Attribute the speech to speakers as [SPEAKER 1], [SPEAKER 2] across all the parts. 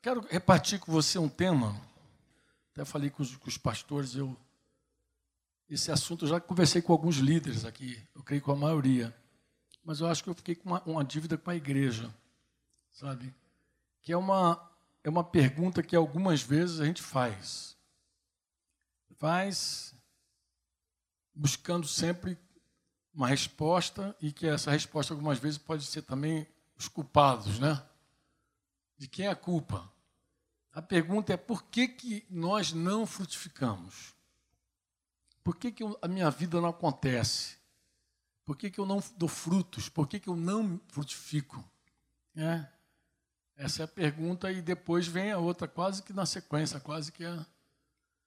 [SPEAKER 1] quero repartir com você um tema. Até falei com os, com os pastores, eu esse assunto eu já conversei com alguns líderes aqui, eu creio com a maioria. Mas eu acho que eu fiquei com uma, uma dívida com a igreja, sabe? Que é uma, é uma pergunta que algumas vezes a gente faz. Faz buscando sempre uma resposta e que essa resposta algumas vezes pode ser também os culpados, né? De quem é a culpa? A pergunta é por que, que nós não frutificamos? Por que, que a minha vida não acontece? Por que, que eu não dou frutos? Por que, que eu não frutifico? É. Essa é a pergunta, e depois vem a outra, quase que na sequência, quase que é.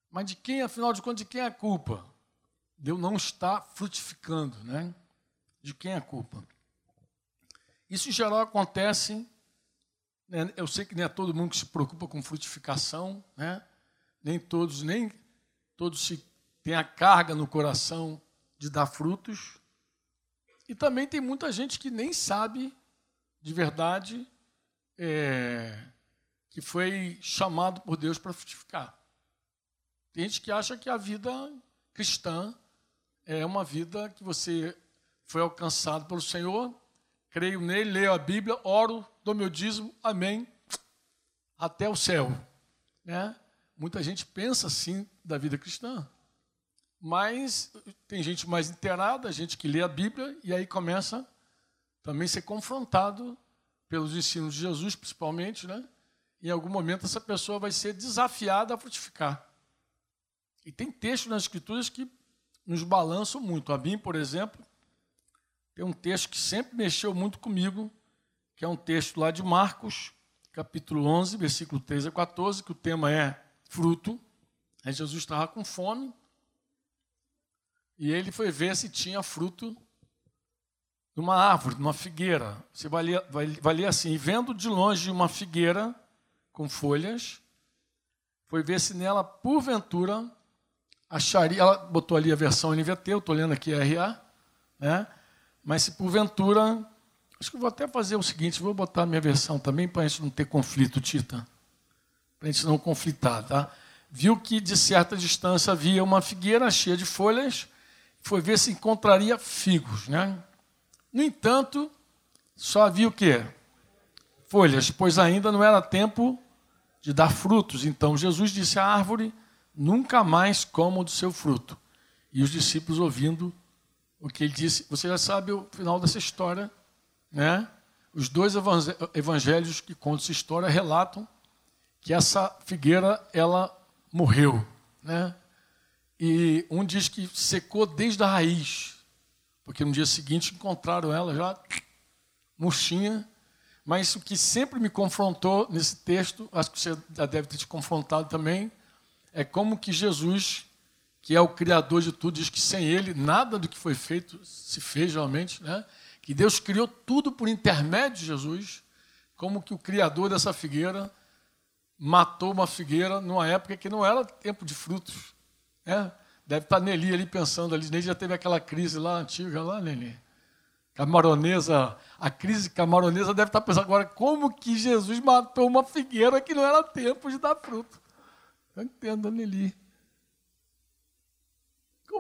[SPEAKER 1] Mas de quem, afinal de contas, de quem é a culpa? De eu não estar frutificando, né? De quem é a culpa? Isso em geral acontece. Né? Eu sei que nem é todo mundo que se preocupa com frutificação, né? Nem todos, nem todos se tem a carga no coração de dar frutos. E também tem muita gente que nem sabe de verdade é, que foi chamado por Deus para frutificar. Tem gente que acha que a vida cristã é uma vida que você foi alcançado pelo Senhor, creio nele, leio a Bíblia, oro, dou meu dízimo, amém, até o céu. Né? Muita gente pensa assim da vida cristã. Mas tem gente mais inteirada, gente que lê a Bíblia e aí começa também a ser confrontado pelos ensinos de Jesus, principalmente, né? Em algum momento essa pessoa vai ser desafiada a frutificar. E tem textos nas Escrituras que nos balançam muito. A mim, por exemplo, tem um texto que sempre mexeu muito comigo, que é um texto lá de Marcos, capítulo 11, versículo 3 a 14, que o tema é fruto. Aí Jesus estava com fome, e ele foi ver se tinha fruto numa árvore, numa figueira. Você vai ler, vai, vai ler assim: vendo de longe uma figueira com folhas, foi ver se nela, porventura, acharia. Ela botou ali a versão NVT, eu estou lendo aqui RA, né? Mas se porventura. Acho que vou até fazer o seguinte: vou botar a minha versão também para a gente não ter conflito, Tita. Para a gente não conflitar, tá? Viu que de certa distância havia uma figueira cheia de folhas foi ver se encontraria figos. Né? No entanto, só havia o quê? Folhas, pois ainda não era tempo de dar frutos. Então Jesus disse à árvore: Nunca mais comam do seu fruto. E os discípulos ouvindo o que ele disse, você já sabe o final dessa história, né? Os dois evangelhos que contam essa história relatam que essa figueira ela morreu, né? E um diz que secou desde a raiz, porque no dia seguinte encontraram ela já murchinha. Mas o que sempre me confrontou nesse texto, acho que você já deve ter te confrontado também, é como que Jesus, que é o Criador de tudo, diz que sem Ele nada do que foi feito se fez realmente, né? que Deus criou tudo por intermédio de Jesus, como que o Criador dessa figueira matou uma figueira numa época que não era tempo de frutos. É, deve estar Nelly ali pensando ali. Nelly já teve aquela crise lá antiga, lá, Nelly. Camaronesa, a crise camaronesa deve estar pensando agora como que Jesus matou uma figueira que não era tempo de dar fruto. Eu entendo, Nelly.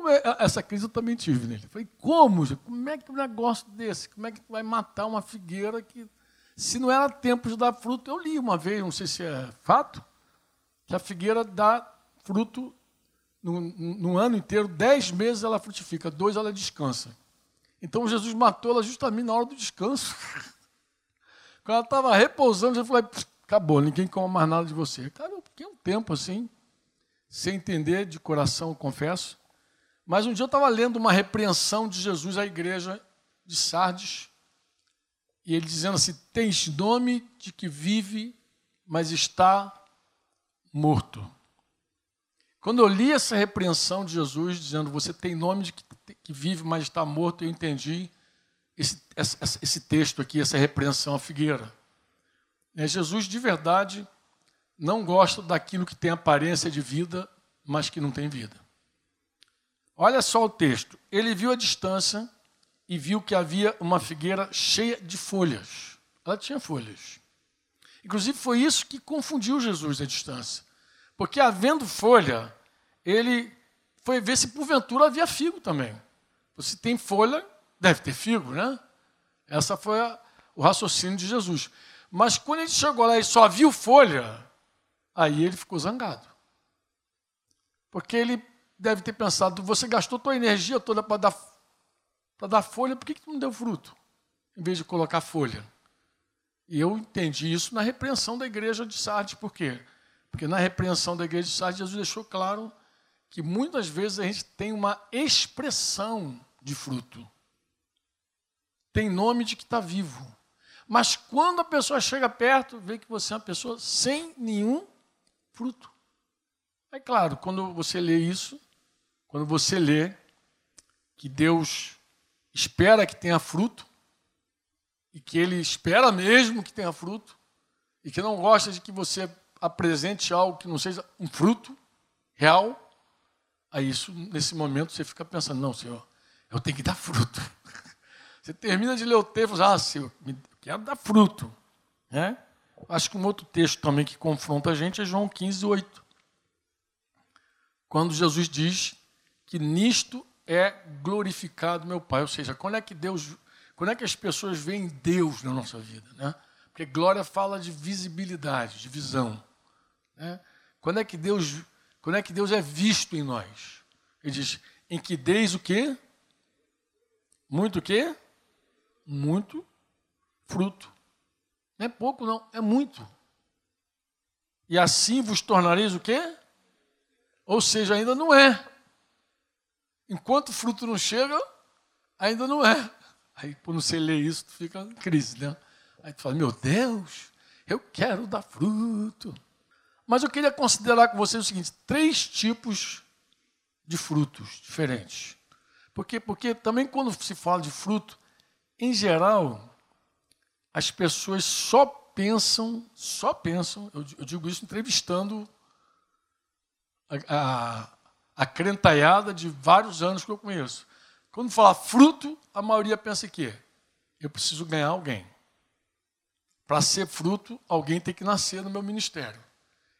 [SPEAKER 1] Como é, essa crise eu também tive, Nelly. Falei, como? Como é que um negócio desse? Como é que vai matar uma figueira que, se não era tempo de dar fruto? Eu li uma vez, não sei se é fato, que a figueira dá fruto no, no ano inteiro, dez meses ela frutifica, dois ela descansa. Então Jesus matou ela justamente na hora do descanso. Quando ela estava repousando, Jesus falou: acabou, ninguém come mais nada de você. Cara, eu fiquei um tempo assim, sem entender de coração, confesso. Mas um dia eu estava lendo uma repreensão de Jesus à igreja de Sardes, e ele dizendo assim: Tens nome de que vive, mas está morto. Quando eu li essa repreensão de Jesus, dizendo você tem nome de que, vive, mas está morto, eu entendi esse, esse, esse texto aqui, essa repreensão à figueira. É, Jesus, de verdade, não gosta daquilo que tem aparência de vida, mas que não tem vida. Olha só o texto. Ele viu a distância e viu que havia uma figueira cheia de folhas. Ela tinha folhas. Inclusive, foi isso que confundiu Jesus à distância. Porque, havendo folha, ele foi ver se porventura havia figo também. Se tem folha, deve ter figo, né? Essa foi a, o raciocínio de Jesus. Mas quando ele chegou lá e só viu folha, aí ele ficou zangado. Porque ele deve ter pensado: você gastou tua energia toda para dar, dar folha, por que, que tu não deu fruto? Em vez de colocar folha. E eu entendi isso na repreensão da igreja de Sardes. Por quê? Porque na repreensão da igreja de Sardes, Jesus deixou claro que muitas vezes a gente tem uma expressão de fruto. Tem nome de que está vivo. Mas quando a pessoa chega perto, vê que você é uma pessoa sem nenhum fruto. É claro, quando você lê isso, quando você lê que Deus espera que tenha fruto, e que Ele espera mesmo que tenha fruto, e que não gosta de que você apresente algo que não seja um fruto real, Aí isso, nesse momento, você fica pensando, não, Senhor, eu tenho que dar fruto. Você termina de ler o texto, ah, Senhor, eu quero dar fruto. Né? Acho que um outro texto também que confronta a gente é João 15, 8. Quando Jesus diz que nisto é glorificado meu Pai. Ou seja, quando é que Deus, quando é que as pessoas veem Deus na nossa vida? Né? Porque glória fala de visibilidade, de visão. Né? Quando é que Deus quando é que Deus é visto em nós? Ele diz, em que deis o quê? Muito o quê? Muito fruto. Não é pouco, não, é muito. E assim vos tornareis o quê? Ou seja, ainda não é. Enquanto o fruto não chega, ainda não é. Aí, quando você lê isso, tu fica em crise, né? Aí tu fala, meu Deus, eu quero dar fruto. Mas eu queria considerar com vocês o seguinte: três tipos de frutos diferentes. Porque, porque também quando se fala de fruto, em geral, as pessoas só pensam, só pensam, eu, eu digo isso entrevistando a, a crentaiada de vários anos que eu conheço. Quando fala fruto, a maioria pensa que eu preciso ganhar alguém. Para ser fruto, alguém tem que nascer no meu ministério.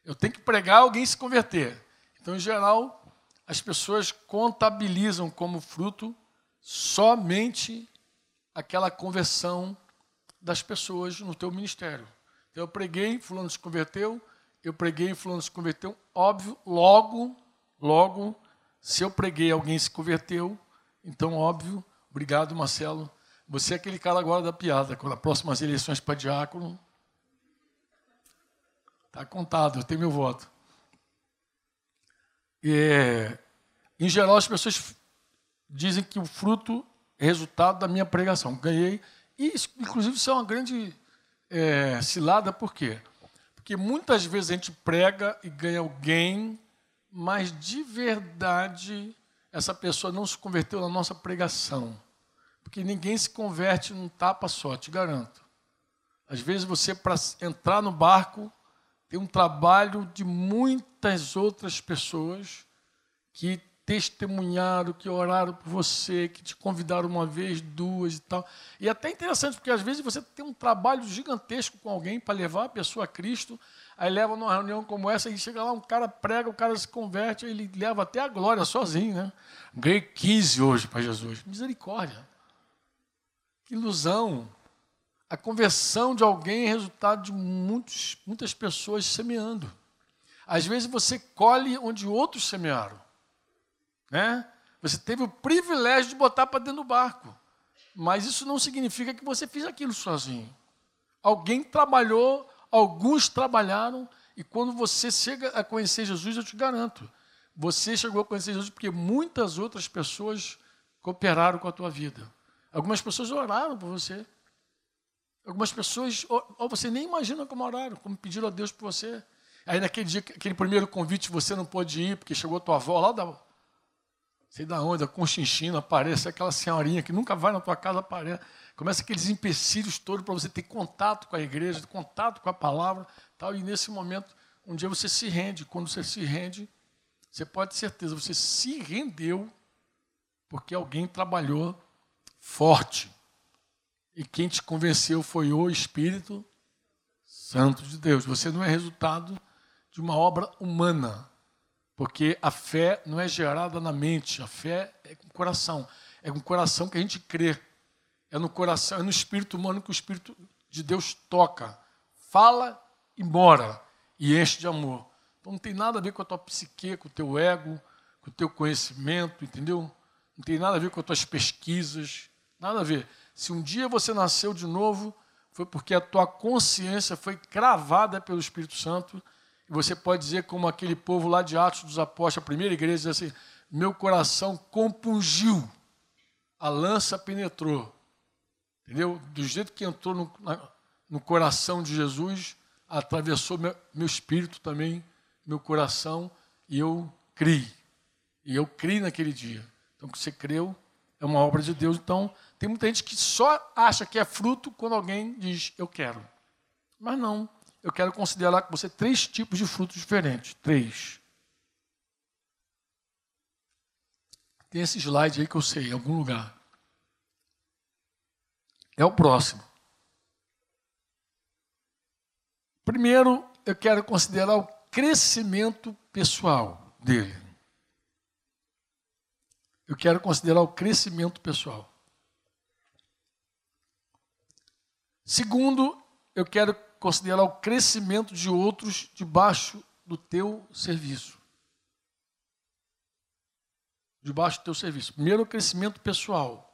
[SPEAKER 1] Eu tenho que pregar alguém se converter. Então, em geral, as pessoas contabilizam como fruto somente aquela conversão das pessoas no teu ministério. Então, eu preguei, fulano se converteu, eu preguei, fulano se converteu, óbvio, logo, logo, se eu preguei alguém se converteu, então óbvio, obrigado Marcelo, você é aquele cara agora da piada, quando as próximas eleições para diácono, Está contado, eu tenho meu voto. E, em geral, as pessoas dizem que o fruto é resultado da minha pregação. Ganhei. E, inclusive, isso é uma grande é, cilada, por quê? Porque muitas vezes a gente prega e ganha alguém, mas de verdade essa pessoa não se converteu na nossa pregação. Porque ninguém se converte num tapa só, te garanto. Às vezes você, para entrar no barco, tem um trabalho de muitas outras pessoas que testemunharam, que oraram por você, que te convidaram uma vez, duas e tal. E é até interessante, porque às vezes você tem um trabalho gigantesco com alguém para levar a pessoa a Cristo, aí leva numa reunião como essa, e chega lá, um cara prega, o cara se converte, ele leva até a glória sozinho, né? Ganhei 15 hoje para Jesus. Misericórdia. Que ilusão. A conversão de alguém é resultado de muitos, muitas pessoas semeando. Às vezes você colhe onde outros semearam. Né? Você teve o privilégio de botar para dentro do barco. Mas isso não significa que você fez aquilo sozinho. Alguém trabalhou, alguns trabalharam, e quando você chega a conhecer Jesus, eu te garanto, você chegou a conhecer Jesus porque muitas outras pessoas cooperaram com a tua vida. Algumas pessoas oraram por você. Algumas pessoas, ou, você nem imagina como oraram, como pediram a Deus por você. Aí naquele dia, aquele primeiro convite, você não pôde ir, porque chegou a tua avó lá da. Sei da onde, a Conchinchina, aparece aquela senhorinha que nunca vai na tua casa, aparece. Começa aqueles empecilhos todos para você ter contato com a igreja, contato com a palavra. Tal, e nesse momento, um dia você se rende. Quando você se rende, você pode ter certeza, você se rendeu porque alguém trabalhou forte e quem te convenceu foi o Espírito Santo de Deus. Você não é resultado de uma obra humana, porque a fé não é gerada na mente, a fé é com o coração. É com o coração que a gente crê. É no coração, é no espírito humano que o Espírito de Deus toca, fala e mora e enche de amor. Então não tem nada a ver com a tua psique, com o teu ego, com o teu conhecimento, entendeu? Não tem nada a ver com as tuas pesquisas, nada a ver. Se um dia você nasceu de novo, foi porque a tua consciência foi cravada pelo Espírito Santo. Você pode dizer, como aquele povo lá de Atos dos Apóstolos, a primeira igreja, diz assim: meu coração compungiu, a lança penetrou. Entendeu? Do jeito que entrou no, no coração de Jesus, atravessou meu, meu espírito também, meu coração, e eu criei. E eu criei naquele dia. Então, que você creu é uma obra de Deus. Então, tem muita gente que só acha que é fruto quando alguém diz eu quero. Mas não. Eu quero considerar com você três tipos de frutos diferentes. Três. Tem esse slide aí que eu sei, em algum lugar. É o próximo. Primeiro, eu quero considerar o crescimento pessoal dele. Eu quero considerar o crescimento pessoal. Segundo, eu quero considerar o crescimento de outros debaixo do teu serviço. Debaixo do teu serviço. Primeiro, o crescimento pessoal.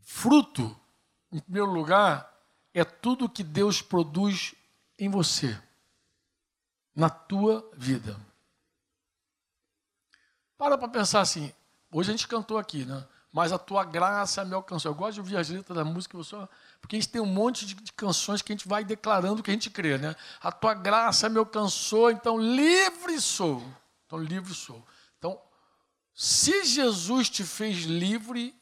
[SPEAKER 1] Fruto, em primeiro lugar, é tudo que Deus produz em você, na tua vida. Para para pensar assim. Hoje a gente cantou aqui, né? Mas a tua graça me alcançou. Eu gosto de ouvir as letras da música, porque a gente tem um monte de, de canções que a gente vai declarando que a gente crê, né? A tua graça me alcançou, então livre sou. Então livre sou. Então, se Jesus te fez livre,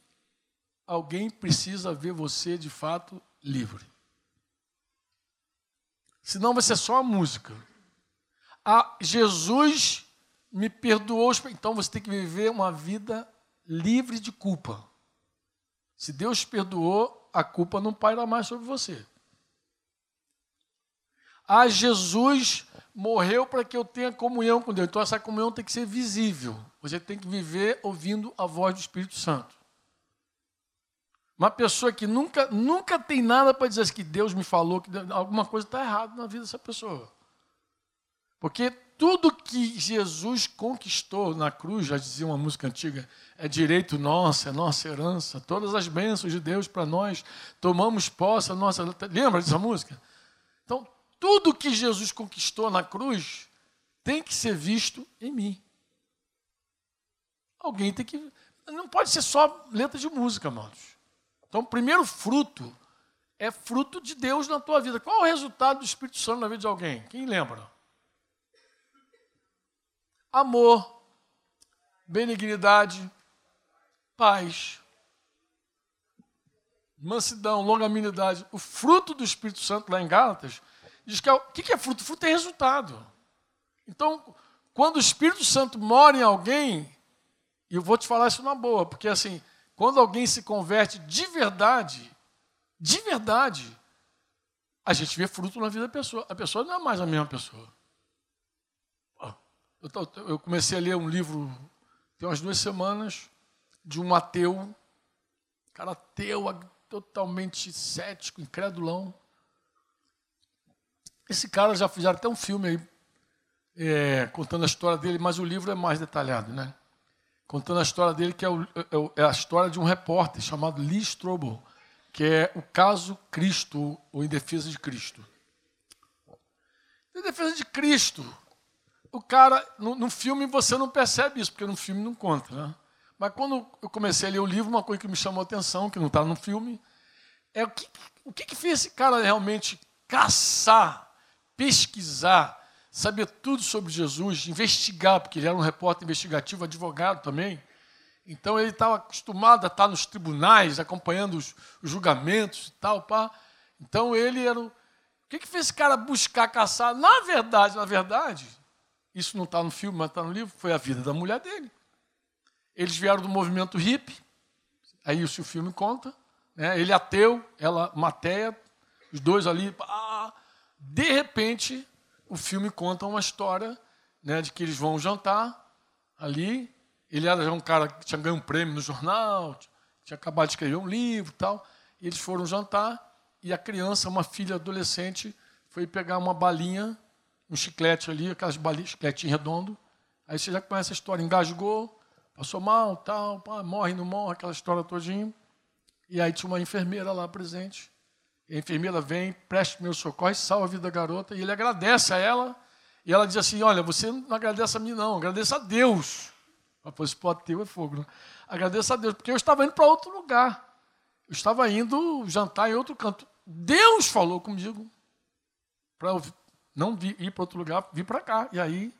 [SPEAKER 1] alguém precisa ver você de fato livre. Senão vai ser só a música. Ah, Jesus me perdoou. Então você tem que viver uma vida livre de culpa. Se Deus perdoou, a culpa não paira mais sobre você. Ah, Jesus morreu para que eu tenha comunhão com Deus. Então essa comunhão tem que ser visível. Você tem que viver ouvindo a voz do Espírito Santo. Uma pessoa que nunca, nunca tem nada para dizer que Deus me falou que alguma coisa está errada na vida dessa pessoa. Porque tudo que Jesus conquistou na cruz, já dizia uma música antiga, é direito nosso, é nossa herança, todas as bênçãos de Deus para nós, tomamos posse, a nossa. Lembra dessa música? Então, tudo que Jesus conquistou na cruz tem que ser visto em mim. Alguém tem que. Não pode ser só letra de música, amados. Então, o primeiro fruto é fruto de Deus na tua vida. Qual é o resultado do Espírito Santo na vida de alguém? Quem lembra? Amor, benignidade, paz, mansidão, longanimidade. O fruto do Espírito Santo lá em Gálatas diz que é, o que é fruto? Fruto é resultado. Então, quando o Espírito Santo mora em alguém, e eu vou te falar isso na boa, porque assim, quando alguém se converte de verdade, de verdade, a gente vê fruto na vida da pessoa. A pessoa não é mais a mesma pessoa. Eu, eu comecei a ler um livro, tem umas duas semanas, de um ateu, cara ateu, totalmente cético, incrédulão. Esse cara já fizeram até um filme aí, é, contando a história dele, mas o livro é mais detalhado, né? Contando a história dele, que é, o, é, é a história de um repórter chamado Lee Strobel, que é o caso Cristo, ou Em Defesa de Cristo. Em Defesa de Cristo, o cara, no, no, filme você não percebe isso, porque no filme não conta. Né? Mas quando eu comecei a ler o livro, uma coisa que me chamou a atenção, que não está no filme, é o que, o que, que fez esse cara realmente caçar, pesquisar, saber tudo sobre Jesus, investigar, porque ele era um repórter investigativo, advogado também. Então ele estava acostumado a estar nos tribunais, acompanhando os, os julgamentos e tal. Pá. Então ele era. O que, que fez esse cara buscar caçar? Na verdade, na verdade, isso não está no filme, mas está no livro, foi a vida da mulher dele. Eles vieram do movimento hippie, aí isso o filme conta. Né? Ele ateu, ela matéia, os dois ali. Ah, de repente, o filme conta uma história né, de que eles vão jantar ali. Ele era já um cara que tinha ganho um prêmio no jornal, tinha acabado de escrever um livro tal. E eles foram jantar e a criança, uma filha adolescente, foi pegar uma balinha, um chiclete ali, aquelas balinhas, chiclete redondo. Aí você já conhece a história, engasgou, passou mal, tal, pá, morre, não morre, aquela história todinha. E aí tinha uma enfermeira lá presente. E a enfermeira vem, preste meu socorro, salva a vida da garota. E ele agradece a ela. E ela diz assim: Olha, você não agradece a mim, não, agradeça a Deus. Falou: pode ter, é fogo. Né? Agradeça a Deus, porque eu estava indo para outro lugar. Eu estava indo jantar em outro canto. Deus falou comigo não ir para outro lugar, vir para cá. E aí,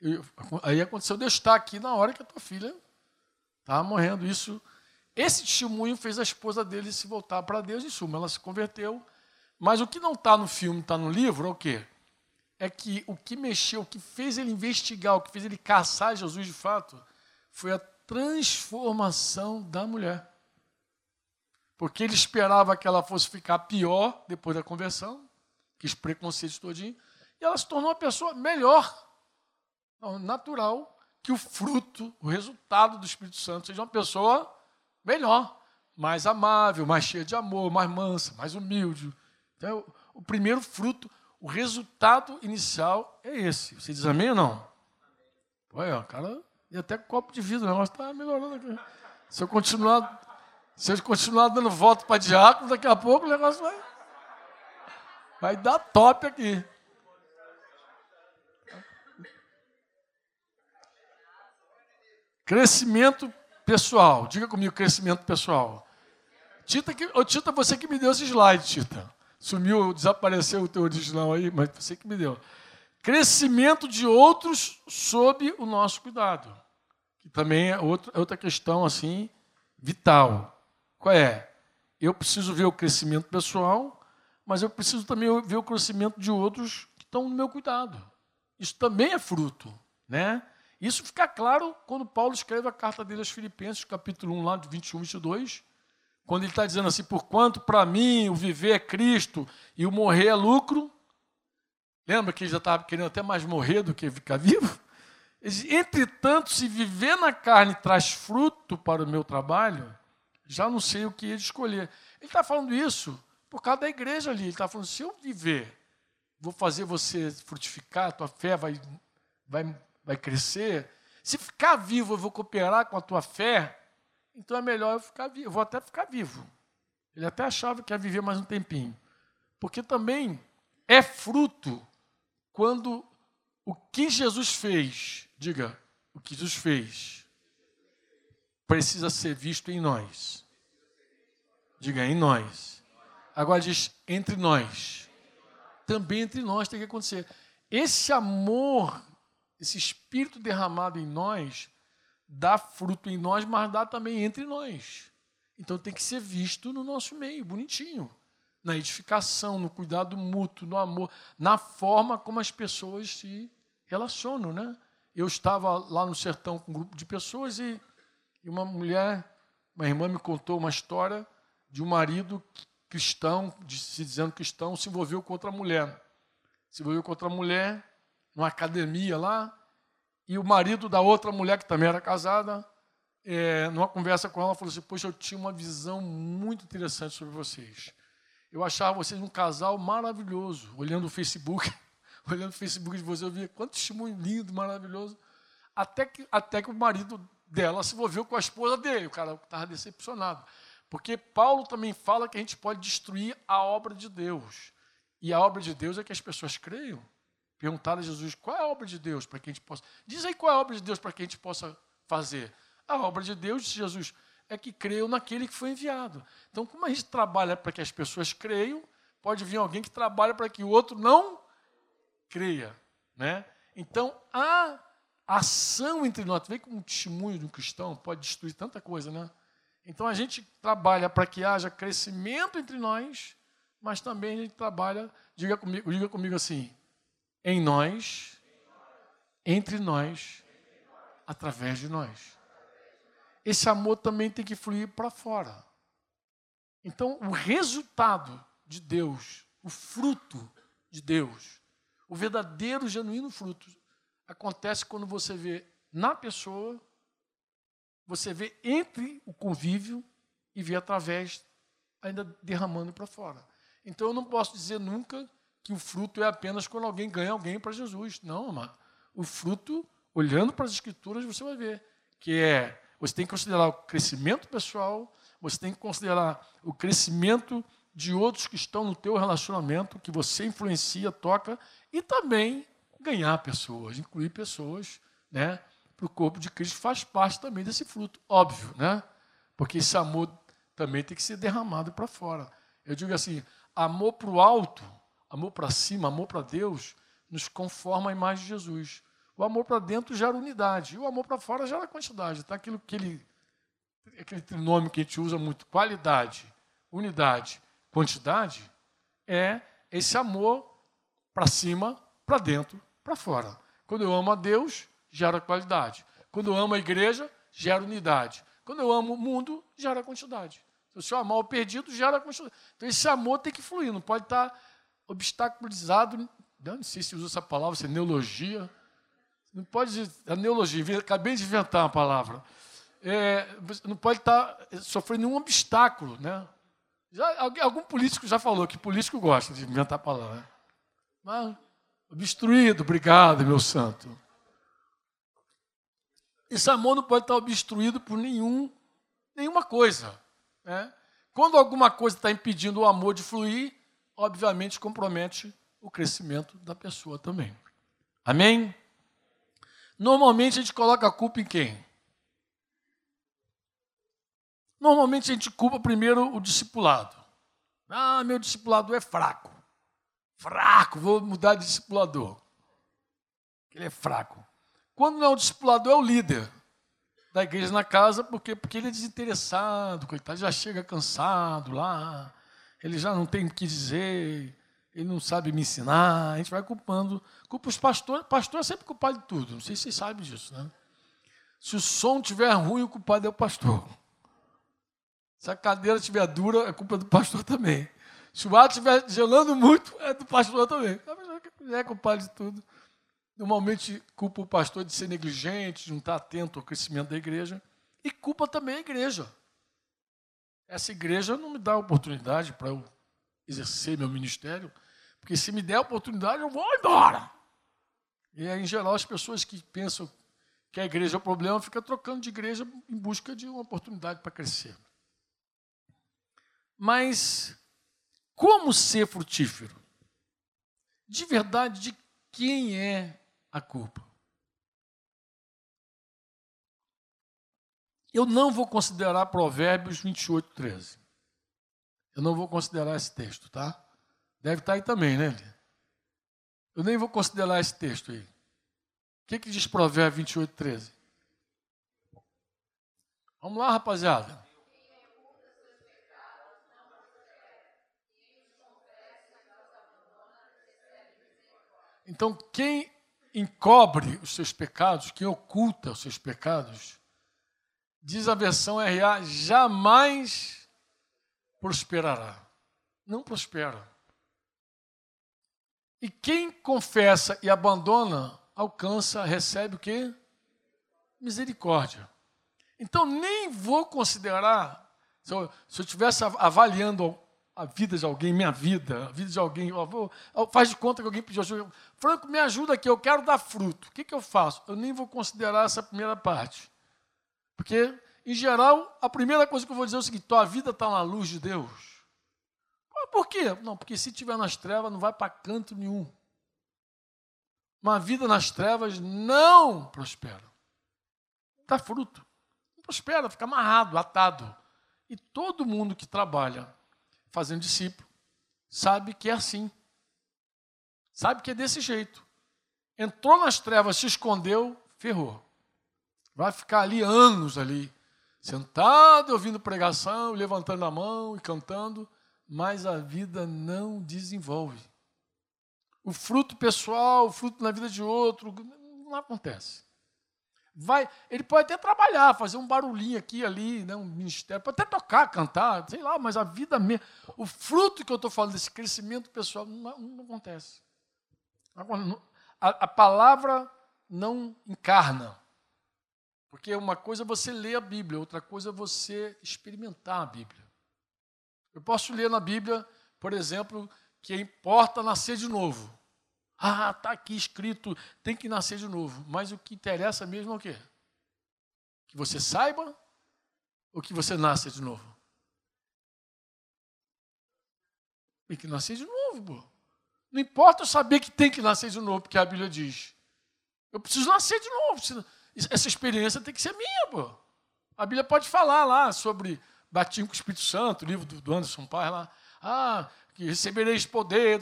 [SPEAKER 1] eu, aí aconteceu de eu estar aqui na hora que a tua filha estava morrendo. Isso, esse testemunho fez a esposa dele se voltar para Deus. Em suma, ela se converteu. Mas o que não está no filme, está no livro, é o quê? É que o que mexeu, o que fez ele investigar, o que fez ele caçar Jesus de fato, foi a transformação da mulher. Porque ele esperava que ela fosse ficar pior depois da conversão, que os preconceitos todinho, e ela se tornou uma pessoa melhor, natural, que o fruto, o resultado do Espírito Santo seja uma pessoa melhor, mais amável, mais cheia de amor, mais mansa, mais humilde. Então, o primeiro fruto, o resultado inicial é esse. Você diz amém ou não? Olha, cara, e até copo de vidro, o negócio está melhorando aqui. Se eu continuar, se eu continuar dando voto para diácono, daqui a pouco o negócio vai, vai dar top aqui. Crescimento pessoal. Diga comigo, crescimento pessoal. Tita, que, oh, Tita, você que me deu esse slide, Tita. Sumiu, desapareceu o teu original aí, mas você que me deu. Crescimento de outros sob o nosso cuidado. Que também é, outro, é outra questão assim vital. Qual é? Eu preciso ver o crescimento pessoal, mas eu preciso também ver o crescimento de outros que estão no meu cuidado. Isso também é fruto, né? Isso fica claro quando Paulo escreve a carta dele aos Filipenses, capítulo 1, lá de 21, 22, quando ele está dizendo assim: Porquanto para mim o viver é Cristo e o morrer é lucro. Lembra que ele já estava querendo até mais morrer do que ficar vivo? Entretanto, se viver na carne traz fruto para o meu trabalho, já não sei o que escolher. Ele está falando isso por causa da igreja ali. Ele está falando: se eu viver, vou fazer você frutificar, tua fé vai, vai vai crescer. Se ficar vivo, eu vou cooperar com a tua fé, então é melhor eu ficar vivo. Eu vou até ficar vivo. Ele até achava que ia viver mais um tempinho. Porque também é fruto quando o que Jesus fez, diga, o que Jesus fez, precisa ser visto em nós. Diga, em nós. Agora diz, entre nós. Também entre nós tem que acontecer. Esse amor esse Espírito derramado em nós dá fruto em nós, mas dá também entre nós. Então tem que ser visto no nosso meio, bonitinho. Na edificação, no cuidado mútuo, no amor, na forma como as pessoas se relacionam. Né? Eu estava lá no sertão com um grupo de pessoas e, uma mulher, uma irmã me contou uma história de um marido cristão, de, se dizendo cristão, se envolveu com outra mulher. Se envolveu com outra mulher numa academia lá, e o marido da outra mulher, que também era casada, é, numa conversa com ela, falou assim: Poxa, eu tinha uma visão muito interessante sobre vocês. Eu achava vocês um casal maravilhoso. Olhando o Facebook, olhando o Facebook de vocês, eu via quanto testemunho lindo, maravilhoso. Até que, até que o marido dela se envolveu com a esposa dele. O cara estava decepcionado. Porque Paulo também fala que a gente pode destruir a obra de Deus. E a obra de Deus é que as pessoas creiam. Perguntaram a Jesus qual é a obra de Deus para que a gente possa. Diz aí qual é a obra de Deus para que a gente possa fazer. A obra de Deus, disse Jesus, é que creiam naquele que foi enviado. Então, como a gente trabalha para que as pessoas creiam, pode vir alguém que trabalha para que o outro não creia. Né? Então, a ação entre nós, vem como um testemunho de um cristão, pode destruir tanta coisa, né? Então a gente trabalha para que haja crescimento entre nós, mas também a gente trabalha, diga comigo, diga comigo assim, em nós, entre nós, através de nós. Esse amor também tem que fluir para fora. Então, o resultado de Deus o fruto de Deus, o verdadeiro, genuíno fruto, acontece quando você vê na pessoa, você vê entre o convívio e vê através, ainda derramando para fora. Então eu não posso dizer nunca que o fruto é apenas quando alguém ganha alguém para Jesus. Não, mas o fruto, olhando para as escrituras, você vai ver que é, você tem que considerar o crescimento pessoal, você tem que considerar o crescimento de outros que estão no teu relacionamento, que você influencia, toca, e também ganhar pessoas, incluir pessoas, né, para o corpo de Cristo faz parte também desse fruto, óbvio, né? Porque esse amor também tem que ser derramado para fora. Eu digo assim, amor para o alto, amor para cima, amor para Deus, nos conforma à imagem de Jesus. O amor para dentro gera unidade, e o amor para fora gera quantidade. Tá aquilo que ele, aquele nome que a gente usa muito, qualidade, unidade quantidade é esse amor para cima, para dentro, para fora. Quando eu amo a Deus, gera qualidade. Quando eu amo a igreja, gera unidade. Quando eu amo o mundo, gera quantidade. Se eu amar o perdido, gera quantidade. Então esse amor tem que fluir, não pode estar obstaculizado. Não sei se usa essa palavra, se é neologia. Não pode. A neologia, acabei de inventar uma palavra. É, não pode estar sofrendo nenhum obstáculo, né? Já, algum político já falou que político gosta de inventar palavra. Né? Mas, obstruído, obrigado, meu santo. Esse amor não pode estar obstruído por nenhum, nenhuma coisa. Né? Quando alguma coisa está impedindo o amor de fluir, obviamente compromete o crescimento da pessoa também. Amém? Normalmente a gente coloca a culpa em quem? Normalmente a gente culpa primeiro o discipulado. Ah, meu discipulador é fraco. Fraco, vou mudar de discipulador. Ele é fraco. Quando não é o discipulador, é o líder da igreja na casa, porque, porque ele é desinteressado, coitado, já chega cansado lá, ele já não tem o que dizer, ele não sabe me ensinar, a gente vai culpando. Culpa os pastores, pastor é sempre culpado de tudo, não sei se vocês sabem disso, né? Se o som estiver ruim, o culpado é o pastor. Se a cadeira estiver dura, é culpa do pastor também. Se o ar estiver gelando muito, é do pastor também. É culpado de tudo. Normalmente culpa o pastor de ser negligente, de não estar atento ao crescimento da igreja. E culpa também a igreja. Essa igreja não me dá oportunidade para eu exercer meu ministério, porque se me der oportunidade, eu vou embora. E aí, em geral, as pessoas que pensam que a igreja é o problema ficam trocando de igreja em busca de uma oportunidade para crescer. Mas como ser frutífero? De verdade, de quem é a culpa? Eu não vou considerar Provérbios 28, 13. Eu não vou considerar esse texto, tá? Deve estar aí também, né? Eu nem vou considerar esse texto aí. O que, que diz Provérbios 28, 13? Vamos lá, rapaziada. Então, quem encobre os seus pecados, quem oculta os seus pecados, diz a versão RA, jamais prosperará. Não prospera. E quem confessa e abandona, alcança, recebe o quê? Misericórdia. Então, nem vou considerar, se eu, se eu estivesse avaliando a vida de alguém, minha vida, a vida de alguém. Vou, faz de conta que alguém pediu ajuda. Franco, me ajuda aqui, eu quero dar fruto. O que, que eu faço? Eu nem vou considerar essa primeira parte. Porque, em geral, a primeira coisa que eu vou dizer é o seguinte: tua vida está na luz de Deus. Por quê? Não, porque se estiver nas trevas, não vai para canto nenhum. Uma vida nas trevas não prospera. Dá fruto. Não prospera, fica amarrado, atado. E todo mundo que trabalha fazendo discípulo, sabe que é assim. Sabe que é desse jeito. Entrou nas trevas, se escondeu, ferrou. Vai ficar ali anos ali, sentado, ouvindo pregação, levantando a mão e cantando, mas a vida não desenvolve. O fruto pessoal, o fruto na vida de outro, não acontece. vai, ele pode até trabalhar, fazer um barulhinho aqui ali, né, um ministério, pode até tocar, cantar, sei lá, mas a vida mesmo, o fruto que eu estou falando desse crescimento pessoal não, não acontece. A, a palavra não encarna. Porque uma coisa é você ler a Bíblia, outra coisa é você experimentar a Bíblia. Eu posso ler na Bíblia, por exemplo, que importa nascer de novo. Ah, está aqui escrito, tem que nascer de novo. Mas o que interessa mesmo é o quê? Que você saiba ou que você nasça de novo? Tem que nascer de novo, pô. Não importa eu saber que tem que nascer de novo, porque a Bíblia diz. Eu preciso nascer de novo. Essa experiência tem que ser minha, pô. A Bíblia pode falar lá sobre batismo com o Espírito Santo, livro do Anderson Pai lá. Ah, que recebereis poder.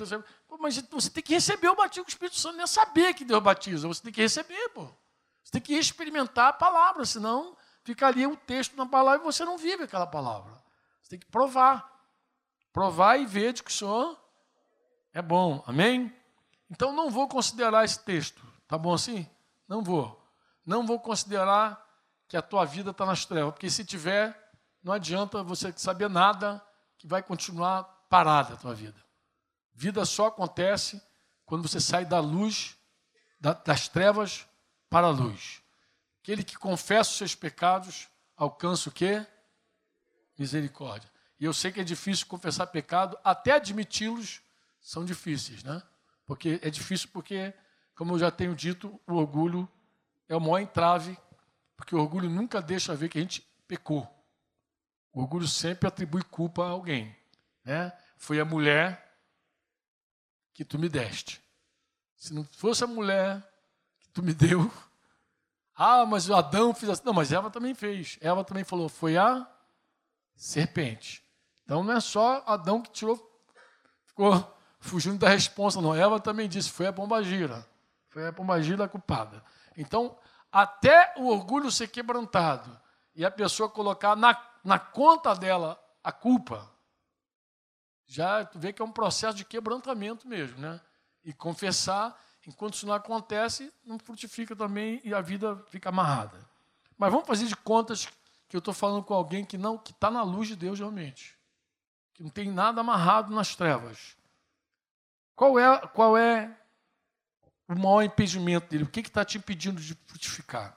[SPEAKER 1] Mas você tem que receber o batismo com o Espírito Santo, não é saber que Deus batiza, você tem que receber, pô. Você tem que experimentar a palavra, senão ficaria o texto na palavra e você não vive aquela palavra. Você tem que provar. Provar e ver de que o Senhor é bom. Amém? Então não vou considerar esse texto. Tá bom assim? Não vou. Não vou considerar que a tua vida está nas trevas, porque se tiver, não adianta você saber nada que vai continuar parada a tua vida. Vida só acontece quando você sai da luz, das trevas para a luz. Aquele que confessa os seus pecados alcança o quê? Misericórdia. E eu sei que é difícil confessar pecado, até admiti-los são difíceis, né? Porque é difícil porque, como eu já tenho dito, o orgulho é o maior entrave, porque o orgulho nunca deixa ver que a gente pecou. O orgulho sempre atribui culpa a alguém, né? Foi a mulher que tu me deste. Se não fosse a mulher que tu me deu, ah, mas o Adão fez assim. Não, mas Eva também fez. Eva também falou, foi a serpente. Então não é só Adão que tirou, ficou fugindo da resposta, não. Eva também disse, foi a pombagira. Foi a pombagira culpada. Então, até o orgulho ser quebrantado e a pessoa colocar na, na conta dela a culpa, já tu vê que é um processo de quebrantamento mesmo, né? E confessar, enquanto isso não acontece, não frutifica também e a vida fica amarrada. Mas vamos fazer de contas que eu estou falando com alguém que não que está na luz de Deus realmente, que não tem nada amarrado nas trevas. Qual é qual é o maior impedimento dele? O que está te impedindo de frutificar?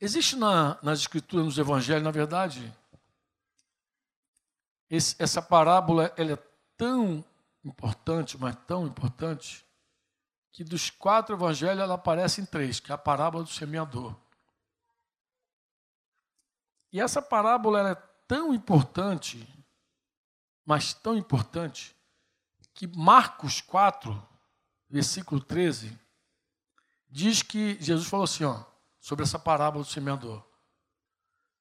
[SPEAKER 1] Existe na, nas escrituras, nos evangelhos, na verdade, esse, essa parábola ela é tão importante, mas tão importante, que dos quatro evangelhos ela aparece em três, que é a parábola do semeador. E essa parábola ela é tão importante, mas tão importante, que Marcos 4, versículo 13, diz que Jesus falou assim, ó, sobre essa parábola do semeador.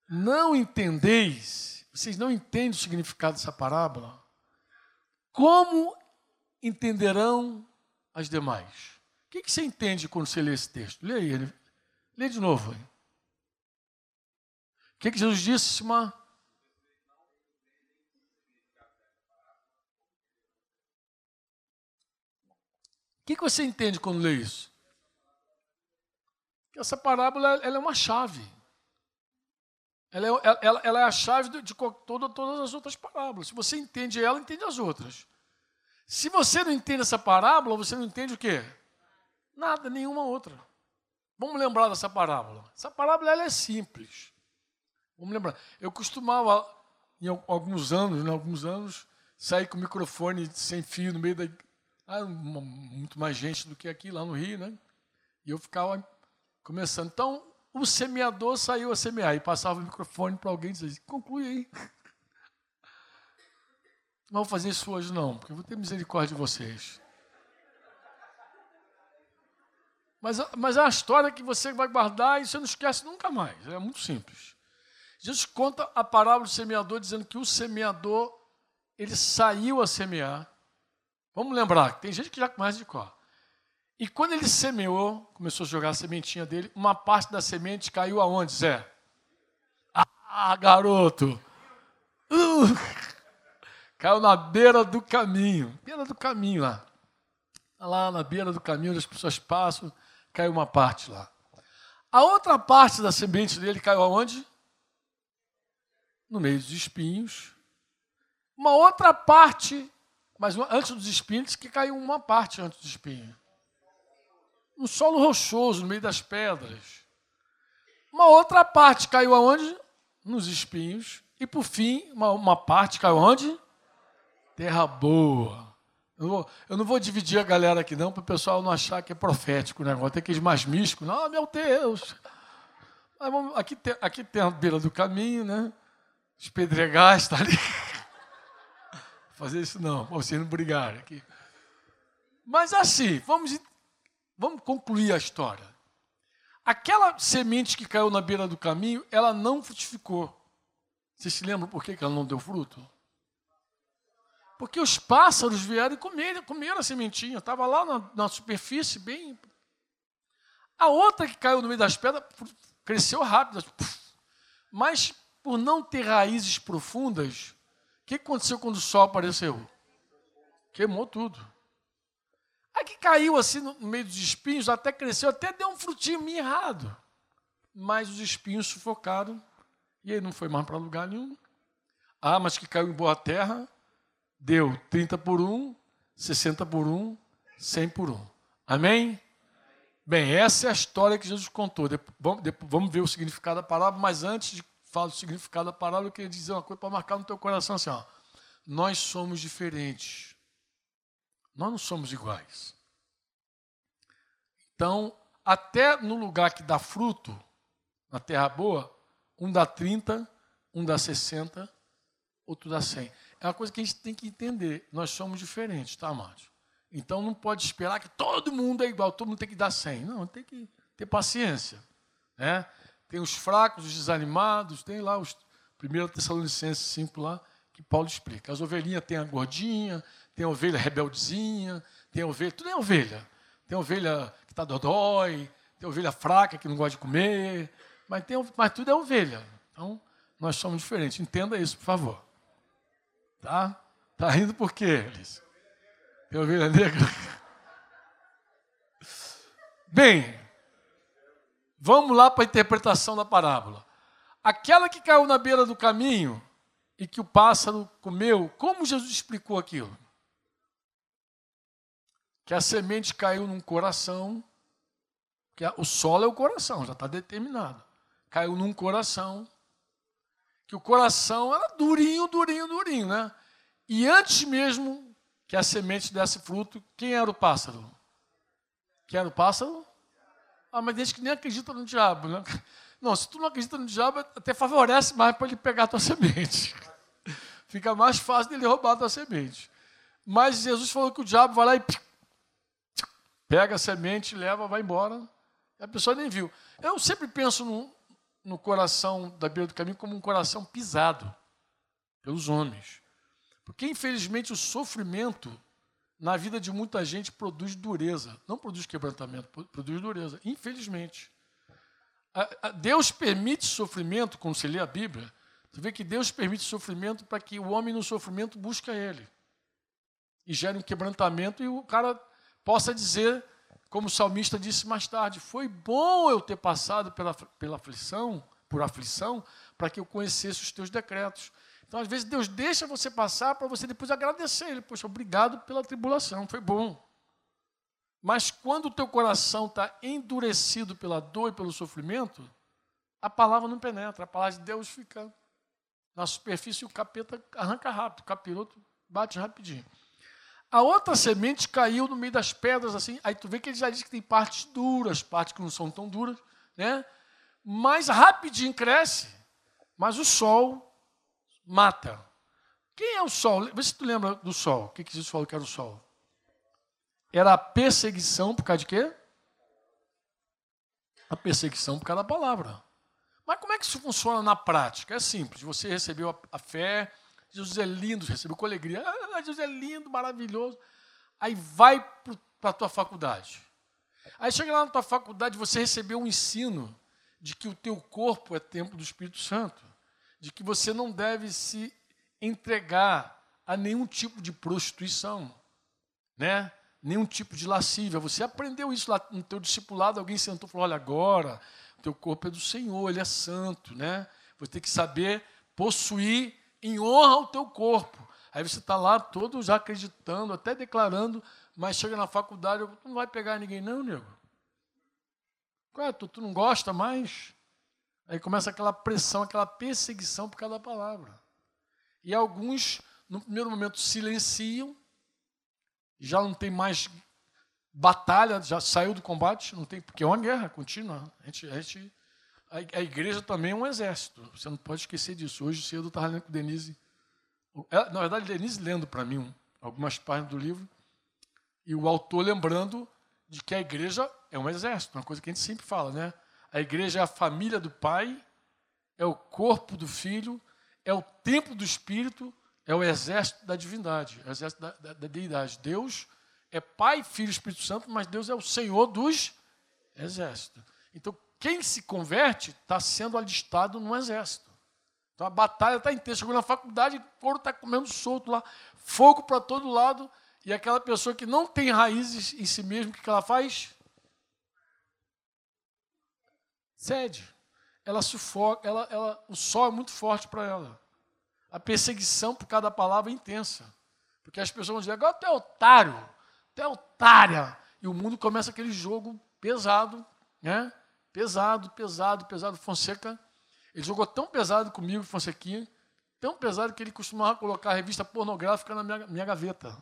[SPEAKER 1] Não entendeis vocês não entendem o significado dessa parábola? Como entenderão as demais? O que, você entende quando você lê esse texto? Lê aí, lê de novo. Aí. O que, que Jesus disse, Simar? Que, que você entende quando lê isso? Que essa parábola ela é uma chave. Ela é, ela, ela é a chave de, de toda, todas as outras parábolas. Se você entende ela, entende as outras. Se você não entende essa parábola, você não entende o quê? Nada, nenhuma outra. Vamos lembrar dessa parábola. Essa parábola ela é simples. Vamos lembrar. Eu costumava, em alguns anos, né, alguns anos, sair com o microfone sem fio no meio da. Ah, muito mais gente do que aqui lá no Rio, né? E eu ficava começando. Então, o semeador saiu a semear e passava o microfone para alguém e dizia: conclui aí. Não vou fazer isso hoje, não, porque eu vou ter misericórdia de vocês. Mas, mas é uma história que você vai guardar e você não esquece nunca mais. É muito simples. Jesus conta a parábola do semeador dizendo que o semeador ele saiu a semear. Vamos lembrar, tem gente que já conhece de cor. E quando ele semeou, começou a jogar a sementinha dele, uma parte da semente caiu aonde, Zé? Ah, garoto! Uh, caiu na beira do caminho. Beira do caminho lá. Lá na beira do caminho, onde as pessoas passam, caiu uma parte lá. A outra parte da semente dele caiu aonde? No meio dos espinhos. Uma outra parte, mas antes dos espinhos, que caiu uma parte antes dos espinhos. Um solo rochoso, no meio das pedras. Uma outra parte caiu aonde? Nos espinhos. E por fim, uma, uma parte caiu onde? Terra boa. Eu não, vou, eu não vou dividir a galera aqui não, para o pessoal não achar que é profético o negócio. Tem aqueles mais místicos. Não, meu Deus. Aqui tem, aqui tem a beira do caminho, né? Os pedregais estão tá ali. Fazer isso não, para vocês não brigarem aqui. Mas assim, vamos, vamos concluir a história. Aquela semente que caiu na beira do caminho, ela não frutificou. Vocês se lembram por que ela não deu fruto? Porque os pássaros vieram e comeram, comeram a sementinha. Estava lá na, na, superfície, bem. A outra que caiu no meio das pedras cresceu rápido. Mas, por não ter raízes profundas, o que aconteceu quando o sol apareceu? Queimou tudo. A que caiu assim no meio dos espinhos, até cresceu, até deu um frutinho mirrado. Mas os espinhos sufocaram e ele não foi mais para lugar nenhum. Ah, mas que caiu em boa terra, deu 30 por 1, 60 por 1, 100 por 1. Amém? Bem, essa é a história que Jesus contou. Vamos ver o significado da palavra, mas antes de falar do significado da palavra, eu queria dizer uma coisa para marcar no teu coração assim, ó. Nós somos diferentes. Nós não somos iguais. Então, até no lugar que dá fruto, na terra boa, um dá 30, um dá 60, outro dá 100. É uma coisa que a gente tem que entender. Nós somos diferentes, tá, amados? Então não pode esperar que todo mundo é igual, todo mundo tem que dar 100. Não, tem que ter paciência. Né? Tem os fracos, os desanimados, tem lá os 1 Tessalonicenses 5 lá, que Paulo explica. As ovelhinhas tem a gordinha, tem a ovelha rebeldezinha, tem a ovelha, tudo é ovelha. Tem a ovelha que está dodói, tem a ovelha fraca que não gosta de comer, mas, tem, mas tudo é ovelha. Então, nós somos diferentes. Entenda isso, por favor. Tá? Tá rindo por quê, Alice? Tem ovelha negra? Bem, vamos lá para a interpretação da parábola. Aquela que caiu na beira do caminho e que o pássaro comeu, como Jesus explicou aquilo? Que a semente caiu num coração, que o solo é o coração, já está determinado. Caiu num coração, que o coração era durinho, durinho, durinho, né? E antes mesmo que a semente desse fruto, quem era o pássaro? Quem era o pássaro? Ah, mas desde que nem acredita no diabo, né? Não, se tu não acredita no diabo, até favorece mais para ele pegar a tua semente. Fica mais fácil dele roubar a tua semente. Mas Jesus falou que o diabo vai lá e pega a semente, leva, vai embora. A pessoa nem viu. Eu sempre penso no, no coração da beira do caminho como um coração pisado pelos homens. Porque, infelizmente, o sofrimento na vida de muita gente produz dureza. Não produz quebrantamento, produz dureza. Infelizmente. Deus permite sofrimento, quando você lê a Bíblia, você vê que Deus permite sofrimento para que o homem no sofrimento busque a Ele. E gere um quebrantamento e o cara possa dizer, como o salmista disse mais tarde, foi bom eu ter passado pela, pela aflição, por aflição, para que eu conhecesse os teus decretos. Então, às vezes, Deus deixa você passar para você depois agradecer Ele. Poxa, obrigado pela tribulação, foi bom. Mas quando o teu coração está endurecido pela dor e pelo sofrimento, a palavra não penetra, a palavra de Deus fica na superfície e o capeta arranca rápido, o capiroto bate rapidinho. A outra semente caiu no meio das pedras, assim, aí tu vê que ele já diz que tem partes duras, partes que não são tão duras, né? Mas rapidinho cresce, mas o sol mata. Quem é o sol? Vê se tu lembra do sol. O que, Jesus falou que era o sol? Era a perseguição por causa de quê? A perseguição por causa da palavra. Mas como é que isso funciona na prática? É simples. Você recebeu a, a fé, Jesus é lindo, recebeu com alegria. Ah, Jesus é lindo, maravilhoso. Aí vai para a tua faculdade. Aí chega lá na tua faculdade, você recebeu um ensino de que o teu corpo é templo do Espírito Santo de que você não deve se entregar a nenhum tipo de prostituição, né? nenhum tipo de lascívia. Você aprendeu isso lá no teu discipulado, alguém sentou e falou, olha agora, teu corpo é do Senhor, ele é santo, né? Você tem que saber possuir em honra o teu corpo. Aí você está lá todo já acreditando, até declarando, mas chega na faculdade, tu não vai pegar ninguém não, nego. Qual é, tu, tu não gosta mais? Aí começa aquela pressão, aquela perseguição por cada palavra. E alguns, no primeiro momento, silenciam, já não tem mais batalha, já saiu do combate, não tem, porque é uma guerra contínua. A, gente, a, gente, a, igreja também é um exército, você não pode esquecer disso. Hoje cedo eu estava lendo com Denise, na verdade, Denise lendo para mim algumas páginas do livro, e o autor lembrando de que a igreja é um exército, uma coisa que a gente sempre fala, né? A igreja é a família do Pai, é o corpo do Filho, é o templo do Espírito, é o exército da divindade, é o exército da, da, da deidade. Deus é Pai, Filho e Espírito Santo, mas Deus é o Senhor dos exércitos. Então, quem se converte está sendo alistado no exército. Então, a batalha está inteira. Chegou na faculdade, o couro está comendo solto lá, fogo para todo lado, e aquela pessoa que não tem raízes em si mesmo, o que ela faz? Cede. Ela sufoca, ela, ela, o sol é muito forte para ela. A perseguição por cada palavra é intensa. Porque as pessoas vão dizer, agora tu é otário, tu é otária. E o mundo começa aquele jogo pesado, né? Pesado, pesado, pesado. Fonseca, ele jogou tão pesado comigo, Fonsequinha, tão pesado que ele costumava colocar a revista pornográfica na minha, minha gaveta.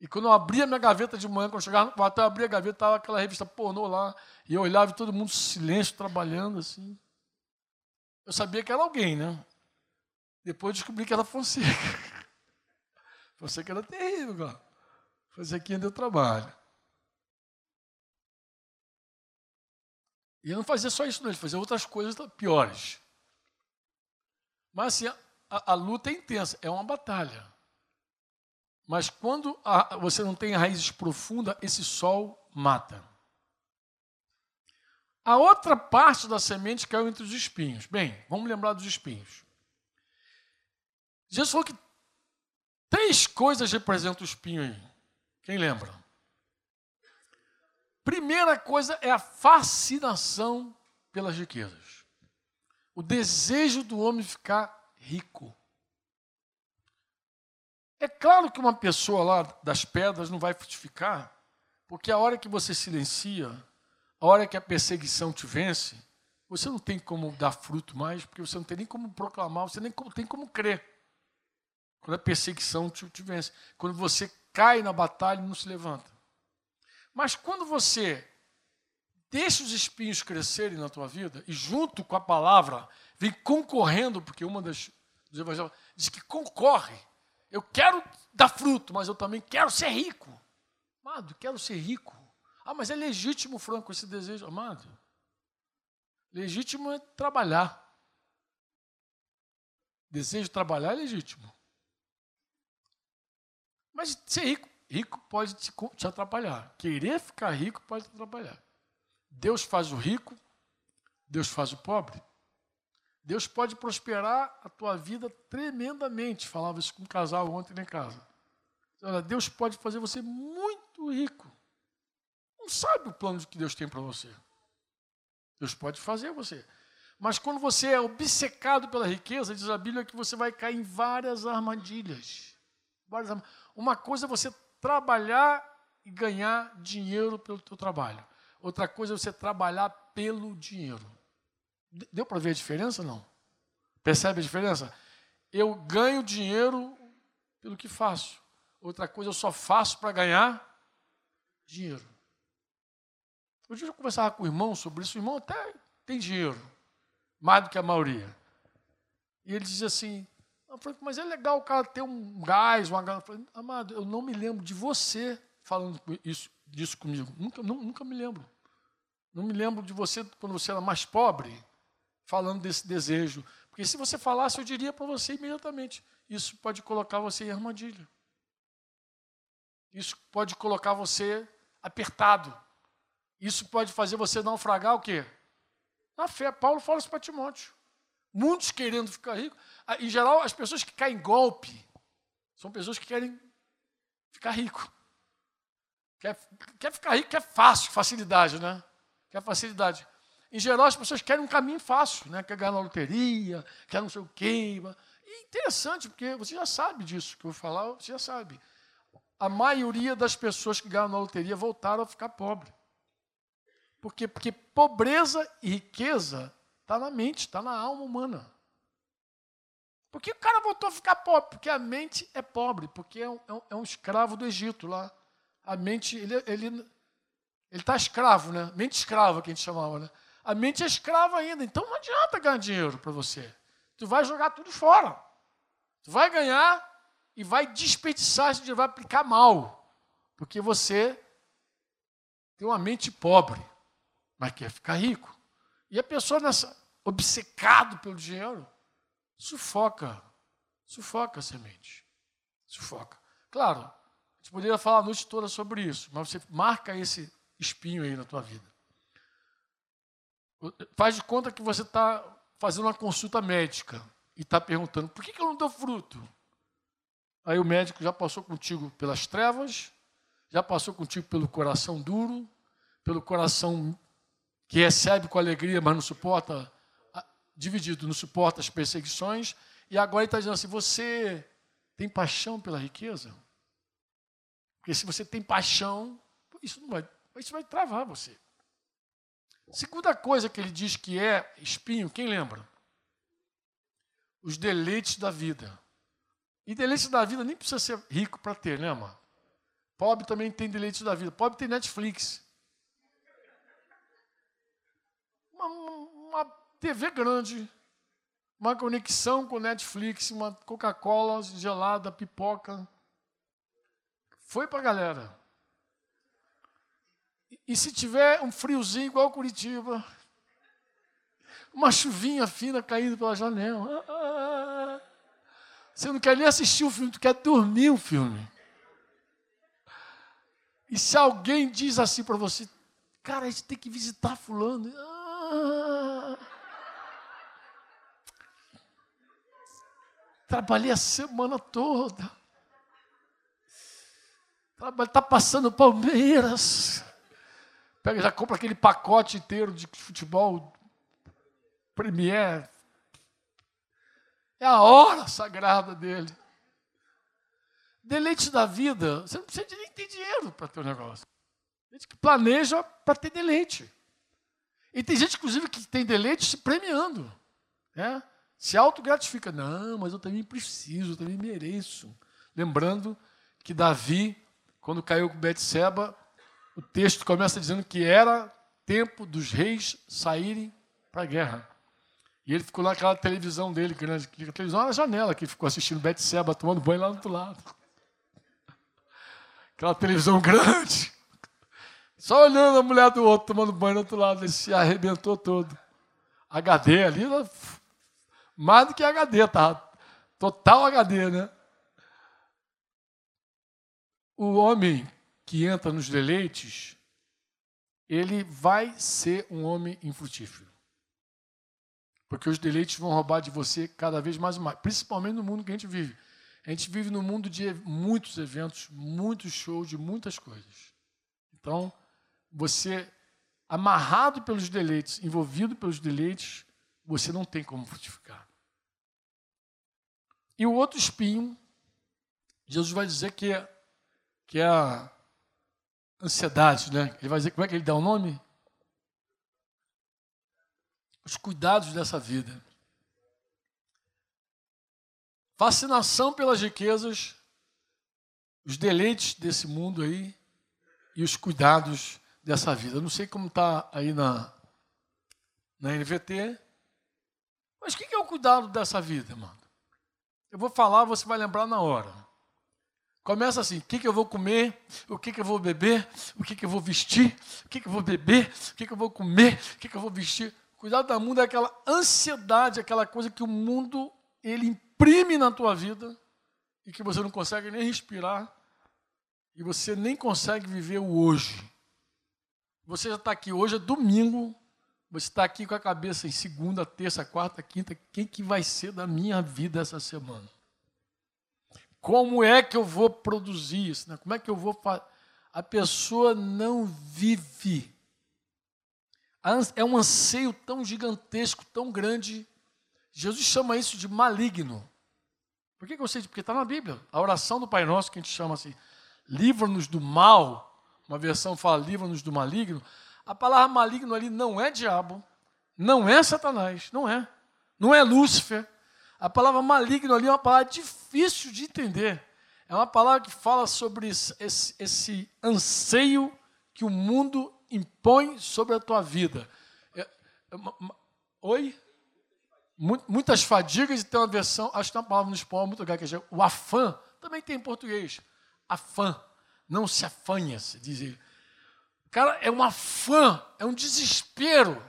[SPEAKER 1] E quando eu abria minha gaveta de manhã, quando eu chegava no quarto, eu abria a gaveta, estava aquela revista pornô lá, e eu olhava e todo mundo silêncio, trabalhando assim. Eu sabia que era alguém, né? Depois descobri que era Fonseca. Fonseca era terrível, cara. Fonseca deu trabalho. E ele não fazia só isso, não, ele fazia outras coisas piores. Mas assim, a, a luta é intensa, é uma batalha. Mas quando a, você não tem raízes profundas, esse sol mata. A outra parte da semente caiu entre os espinhos. Bem, vamos lembrar dos espinhos. Jesus falou que três coisas representam o espinho aí. Quem lembra? Primeira coisa é a fascinação pelas riquezas. O desejo do homem ficar rico. É claro que uma pessoa lá das pedras não vai frutificar, porque a hora que você silencia, a hora que a perseguição te vence, você não tem como dar fruto mais, porque você não tem nem como proclamar, você nem tem como crer. Quando a perseguição te, te vence. Quando você cai na batalha e não se levanta. Mas quando você deixa os espinhos crescerem na tua vida, e junto com a palavra, vem concorrendo, porque uma das dos evangelhos diz que concorre eu quero dar fruto, mas eu também quero ser rico. Amado, quero ser rico. Ah, mas é legítimo, Franco, esse desejo, amado. Legítimo é trabalhar. Desejo de trabalhar é legítimo. Mas ser rico, rico pode te, te atrapalhar. Querer ficar rico pode te atrapalhar. Deus faz o rico, Deus faz o pobre. Deus pode prosperar a tua vida tremendamente. Falava isso com um casal ontem em casa. Olha, Deus pode fazer você muito rico. Não sabe o plano que Deus tem para você. Deus pode fazer você. Mas quando você é obcecado pela riqueza, diz a Bíblia que você vai cair em várias armadilhas. Uma coisa é você trabalhar e ganhar dinheiro pelo teu trabalho. Outra coisa é você trabalhar pelo dinheiro. Deu para ver a diferença não? Percebe a diferença? Eu ganho dinheiro pelo que faço. Outra coisa, eu só faço para ganhar dinheiro. Hoje eu conversava com o irmão sobre isso. O irmão até tem dinheiro, mais do que a maioria. E ele dizia assim: mas é legal o cara ter um gás, uma gás. Eu falei, amado, eu não me lembro de você falando isso, disso comigo. Nunca, nunca me lembro. Não me lembro de você quando você era mais pobre falando desse desejo. Porque se você falasse, eu diria para você imediatamente: isso pode colocar você em armadilha. Isso pode colocar você apertado. Isso pode fazer você naufragar o quê? Na fé. Paulo fala isso para Timóteo. Muitos querendo ficar ricos. Ah, em geral, as pessoas que caem em golpe são pessoas que querem ficar rico. Quer, quer ficar rico, quer fácil, facilidade, né? Quer facilidade. Em geral, as pessoas querem um caminho fácil, né? quer ganhar na loteria, quer não sei o quê. E interessante, porque você já sabe disso que eu vou falar, você já sabe. A maioria das pessoas que ganham na loteria voltaram a ficar pobres. Por quê? Porque pobreza e riqueza está na mente, está na alma humana. Por que o cara voltou a ficar pobre? Porque a mente é pobre, porque é um, é um, é escravo do Egito lá. A mente, ele está ele, ele tá escravo, né? Mente escrava que a gente chamava, né? A mente é escrava ainda, então não adianta ganhar dinheiro para você. Tu vai jogar tudo fora. Tu vai ganhar e vai desperdiçar esse dinheiro, vai aplicar mal. Porque você tem uma mente pobre, mas quer ficar rico. E a pessoa nessa obcecado pelo dinheiro, sufoca, sufoca a semente. Sufoca. Claro, a gente poderia falar a noite toda sobre isso, mas você marca esse espinho aí na tua vida. Faz de conta que você está fazendo uma consulta médica e está perguntando: por que, que eu não dou fruto? Aí o médico já passou contigo pelas trevas, já passou contigo pelo coração duro, pelo coração que recebe com alegria, mas não suporta, dividido, não suporta as perseguições, e agora ele está dizendo assim: você tem paixão pela riqueza? Porque se você tem paixão, isso não vai, isso vai travar você. Segunda coisa que ele diz que é espinho, quem lembra? Os deleites da vida. E deleites da vida nem precisa ser rico para ter, né, mano? Pobre também tem deleites da vida. Pobre tem Netflix. Uma, uma TV grande, uma conexão com Netflix, uma Coca-Cola gelada, pipoca. Foi para a galera. E se tiver um friozinho igual Curitiba, uma chuvinha fina caindo pela janela, ah, ah, ah, você não quer nem assistir o filme, tu quer dormir o filme. E se alguém diz assim para você, cara, a gente tem que visitar fulano. Trabalhei a semana toda. Está passando Palmeiras. Pega, já compra aquele pacote inteiro de futebol Premier. É a hora sagrada dele. Deleite da vida, você não precisa nem ter dinheiro para ter um negócio. Tem gente que planeja para ter deleite. E tem gente, inclusive, que tem deleite se premiando. Né? Se autogratifica. Não, mas eu também preciso, eu também mereço. Lembrando que Davi, quando caiu com Betseba, o texto começa dizendo que era tempo dos reis saírem para a guerra. E ele ficou naquela televisão dele, grande, a televisão na janela, que ficou assistindo Betseba tomando banho lá do outro lado. Aquela televisão grande. Só olhando a mulher do outro tomando banho do outro lado, ele se arrebentou todo. HD ali, mais do que HD, tá? Total HD, né? O homem que entra nos deleites, ele vai ser um homem infrutífero. Porque os deleites vão roubar de você cada vez mais e mais, principalmente no mundo que a gente vive. A gente vive num mundo de muitos eventos, muitos shows, de muitas coisas. Então, você, amarrado pelos deleites, envolvido pelos deleites, você não tem como frutificar. E o outro espinho, Jesus vai dizer que é, que é a ansiedade, né? Ele vai dizer, como é que ele dá o nome? Os cuidados dessa vida. Fascinação pelas riquezas, os deleites desse mundo aí e os cuidados dessa vida. Eu não sei como está aí na, na NVT, mas o que é o cuidado dessa vida, mano? Eu vou falar, você vai lembrar na hora. Começa assim: o que, que eu vou comer, o que, que eu vou beber, o que, que eu vou vestir, o que, que eu vou beber, o que, que eu vou comer, o que, que eu vou vestir. Cuidado da mundo é aquela ansiedade, aquela coisa que o mundo ele imprime na tua vida e que você não consegue nem respirar e você nem consegue viver o hoje. Você já está aqui hoje, é domingo, você está aqui com a cabeça em segunda, terça, quarta, quinta. Quem que vai ser da minha vida essa semana? Como é que eu vou produzir isso? Né? Como é que eu vou fazer? A pessoa não vive. É um anseio tão gigantesco, tão grande. Jesus chama isso de maligno. Por que, que eu sei? Porque está na Bíblia. A oração do Pai Nosso, que a gente chama assim, livra-nos do mal. Uma versão fala livra-nos do maligno. A palavra maligno ali não é diabo, não é Satanás, não é. Não é Lúcifer. A palavra maligno ali é uma palavra difícil de entender. É uma palavra que fala sobre esse, esse anseio que o mundo impõe sobre a tua vida. É, é, oi? Muitas fadigas, e tem uma versão, acho que tem uma palavra no espanhol muito legal, que é o afã, também tem em português. Afã, não se afanha, se diz ele. Cara, é um afã, é um desespero,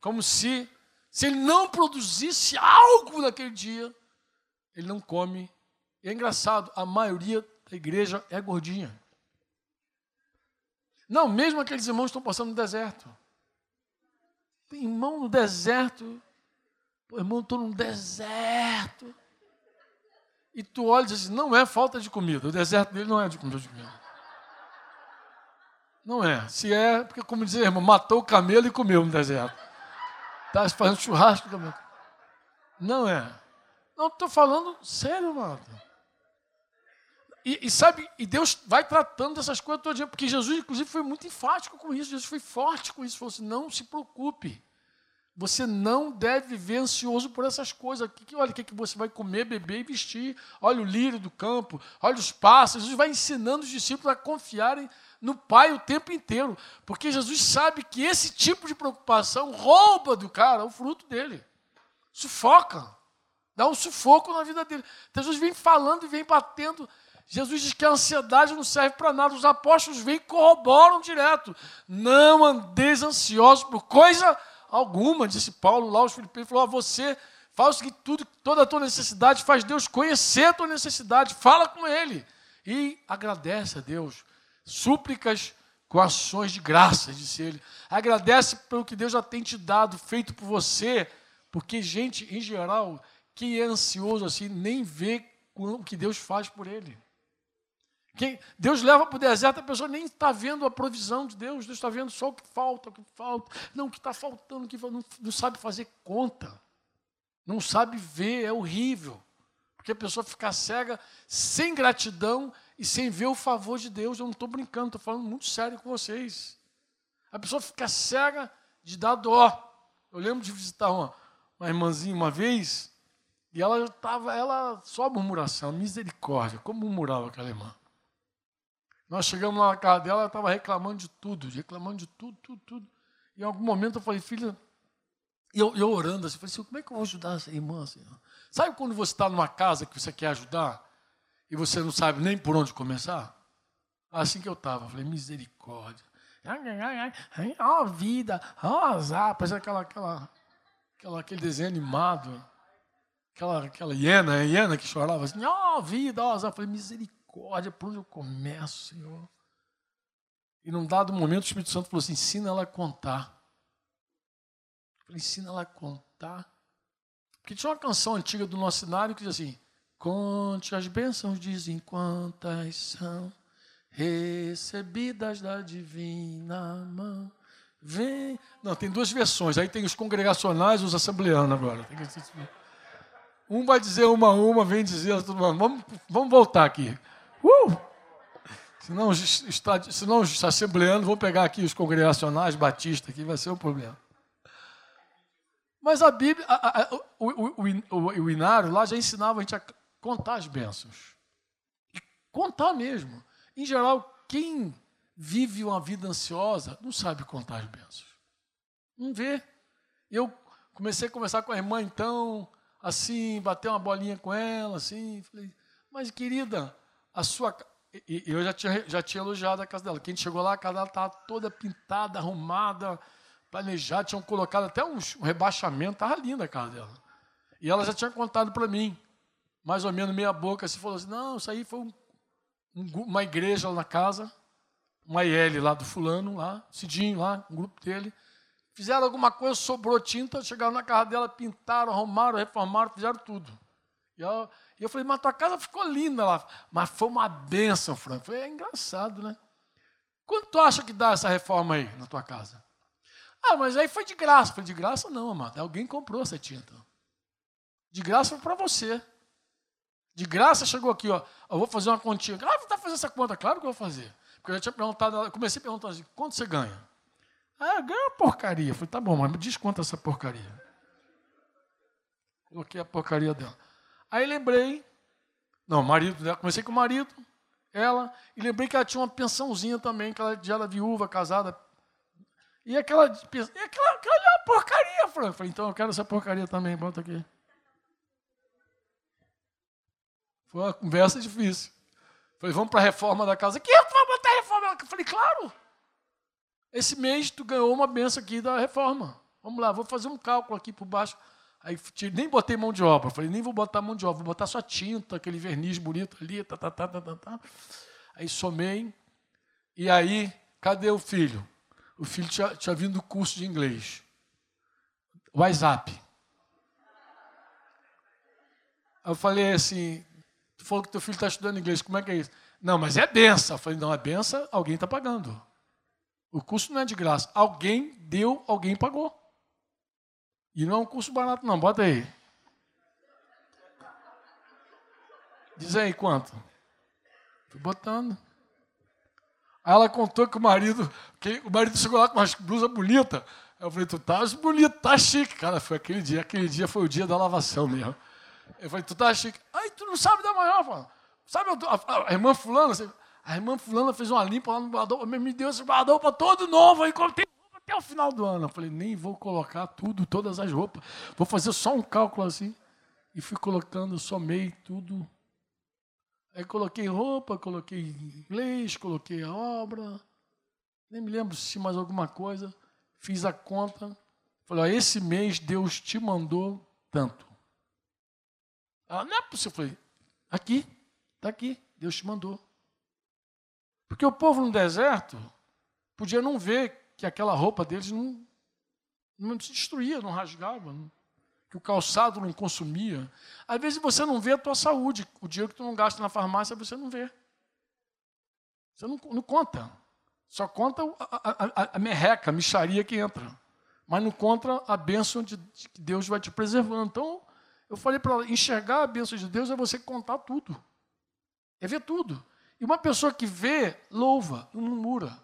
[SPEAKER 1] como se, se ele não produzisse algo naquele dia, ele não come. E é engraçado, a maioria da igreja é gordinha. Não, mesmo aqueles irmãos estão passando no deserto. Tem irmão no deserto. Pô, irmão, estou no deserto. E tu olha e diz assim, não é falta de comida. O deserto dele não é de comida. Não é. Se é, porque como dizer, irmão, matou o camelo e comeu no deserto. Está fazendo churrasco também. Não é. Não, estou falando sério, amado. E, e, sabe, e Deus vai tratando dessas coisas todo dia, porque Jesus, inclusive, foi muito enfático com isso, Jesus foi forte com isso, falou assim, não se preocupe. Você não deve viver ansioso por essas coisas. Que, que, olha o que, que você vai comer, beber e vestir. Olha o lírio do campo, olha os pássaros. Jesus vai ensinando os discípulos a confiarem no Pai o tempo inteiro. Porque Jesus sabe que esse tipo de preocupação rouba do cara o fruto dele. Sufoca. Dá um sufoco na vida dele. Então, Jesus vem falando e vem batendo Jesus diz que a ansiedade não serve para nada. Os apóstolos vêm e corroboram direto. Não andeis ansiosos por coisa disse Paulo lá aos Filipenses. Falou: a você faz que tudo, toda a tua necessidade, faz Deus conhecer a tua necessidade, fala com Ele. E agradece a Deus. Súplicas com ações de graça, disse ele. Agradece pelo que Deus já tem te dado, feito por você. Porque, gente, em geral, quem é ansioso assim nem vê o que Deus faz por ele. Quem, Deus leva para o deserto, a pessoa nem está vendo a provisão de Deus, Deus está vendo só o que falta, o que falta. Não, o que está faltando, que não, não sabe fazer conta. Não sabe ver, é horrível. Porque a pessoa fica cega, sem gratidão e sem ver o favor de Deus. Eu não estou brincando, estou falando muito sério com vocês. A pessoa fica cega de dar dó. Eu lembro de visitar uma, uma irmãzinha uma vez, e ela estava, ela só murmuração, misericórdia. Como murmurava aquela irmã? Nós chegamos lá na casa dela, ela estava reclamando de tudo, reclamando de tudo, tudo, tudo. E em algum momento eu falei, filha, eu, eu orando assim, falei assim, como é que eu vou ajudar essa irmã? Assim? Sabe quando você está numa casa que você quer ajudar e você não sabe nem por onde começar? Assim que eu estava, falei, misericórdia. Ó oh, vida, ó oh, azar, parece aquela, aquela, aquela, aquele desenho animado, aquela, aquela hiena, a hiena que chorava assim, ó oh, vida, ó oh, azar. Falei, misericórdia misericórdia, por onde eu começo, Senhor? E num dado momento o Espírito Santo falou assim: ensina ela a contar. Eu falei, ensina ela a contar. Porque tinha uma canção antiga do nosso cenário que diz assim: Conte as bênçãos, dizem quantas são recebidas da divina mão. Vem. Não, tem duas versões. Aí tem os congregacionais e os assembleanos agora. Um vai dizer uma a uma, vem dizer. Vamos, vamos voltar aqui. Uh! Senão, está, senão os assembleanos vão pegar aqui os congregacionais batistas, aqui vai ser um problema. Mas a Bíblia, a, a, o, o, o, o, Inário lá já ensinava a gente a contar as bênçãos. E contar mesmo. Em geral, quem vive uma vida ansiosa não sabe contar as bênçãos. Não vê. Eu comecei a conversar com a irmã, então, assim, bater uma bolinha com ela, assim, falei, mas querida, a sua. E, eu já tinha, já tinha elogiado a casa dela. Quem chegou lá, a casa dela estava toda pintada, arrumada, planejada, tinham colocado até um, um rebaixamento, estava linda a casa dela. E ela já tinha contado para mim, mais ou menos meia boca, assim, falou assim: não, isso aí foi um, um, uma igreja lá na casa, uma IL lá do fulano, lá, Cidinho lá, um grupo dele. Fizeram alguma coisa, sobrou tinta, chegaram na casa dela, pintaram, arrumaram, reformaram, fizeram tudo. E ela, e eu falei, mas tua casa ficou linda lá. Mas foi uma benção, Franco. Eu falei, é engraçado, né? Quanto tu acha que dá essa reforma aí na tua casa? Ah, mas aí foi de graça. Foi de graça não, amado. Alguém comprou essa tinta. De graça foi para você. De graça chegou aqui, ó. Eu vou fazer uma continha. Ah, está fazendo essa conta? Claro que eu vou fazer. Porque eu já tinha perguntado, comecei a perguntar assim, quanto você ganha? Ah, ganha uma porcaria. Eu falei, tá bom, mas me desconta essa porcaria. Coloquei a porcaria dela. Aí lembrei, não, marido dela, comecei com o marido, ela, e lembrei que ela tinha uma pensãozinha também, que ela já era viúva, casada. E aquela, e aquela, aquela é porcaria. Eu falei, então eu quero essa porcaria também, bota aqui. Foi uma conversa difícil. Falei, vamos para a reforma da casa. Que vai botar a reforma? Eu falei, claro. Esse mês tu ganhou uma benção aqui da reforma. Vamos lá, vou fazer um cálculo aqui por baixo. Aí nem botei mão de obra. Falei, nem vou botar mão de obra, vou botar só tinta, aquele verniz bonito ali, tá, tá, tá, tá, tá, tá. Aí somei. E aí, cadê o filho? O filho tinha, tinha vindo do curso de inglês. WhatsApp. Aí eu falei assim, Tu falou que teu filho está estudando inglês, como é que é isso? Não, mas é benção. Eu falei, não, é benção, alguém está pagando. O curso não é de graça. Alguém deu, alguém pagou. E não é um curso barato, não. Bota aí. Diz aí quanto. Estou botando. Aí ela contou que o marido, que o marido chegou lá com uma blusa bonita. Eu falei, tu tá bonito, tá chique. Cara, foi aquele dia. Aquele dia foi o dia da lavação mesmo. Eu falei, tu tá chique. Aí tu não sabe da maior, mano. Sabe a, a, irmã fulana? A irmã fulana fez uma limpa lá no guarda me deu esse guarda-roupa todo novo, aí roupa até o final do ano. Eu falei, nem vou colocar tudo, todas as roupas. Vou fazer só um cálculo assim. E fui colocando, somei tudo. Aí coloquei roupa, coloquei inglês, coloquei a obra. Nem me lembro se mais alguma coisa. Fiz a conta. Falei, ó, esse mês Deus te mandou tanto. Ela, não é possível. Eu falei, aqui, está aqui, Deus te mandou. Porque o povo no deserto podia não ver que aquela roupa deles não, não se destruía, não rasgava, não, que o calçado não consumia. Às vezes você não vê a tua saúde, o dinheiro que tu não gasta na farmácia você não vê. Você não, não conta. Só conta a, a, a, merreca, a micharia que entra. Mas não conta a bênção de, de que Deus vai te preservando. Então, eu falei para ela, enxergar a bênção de Deus é você contar tudo. É ver tudo. E uma pessoa que vê, louva, não murmura.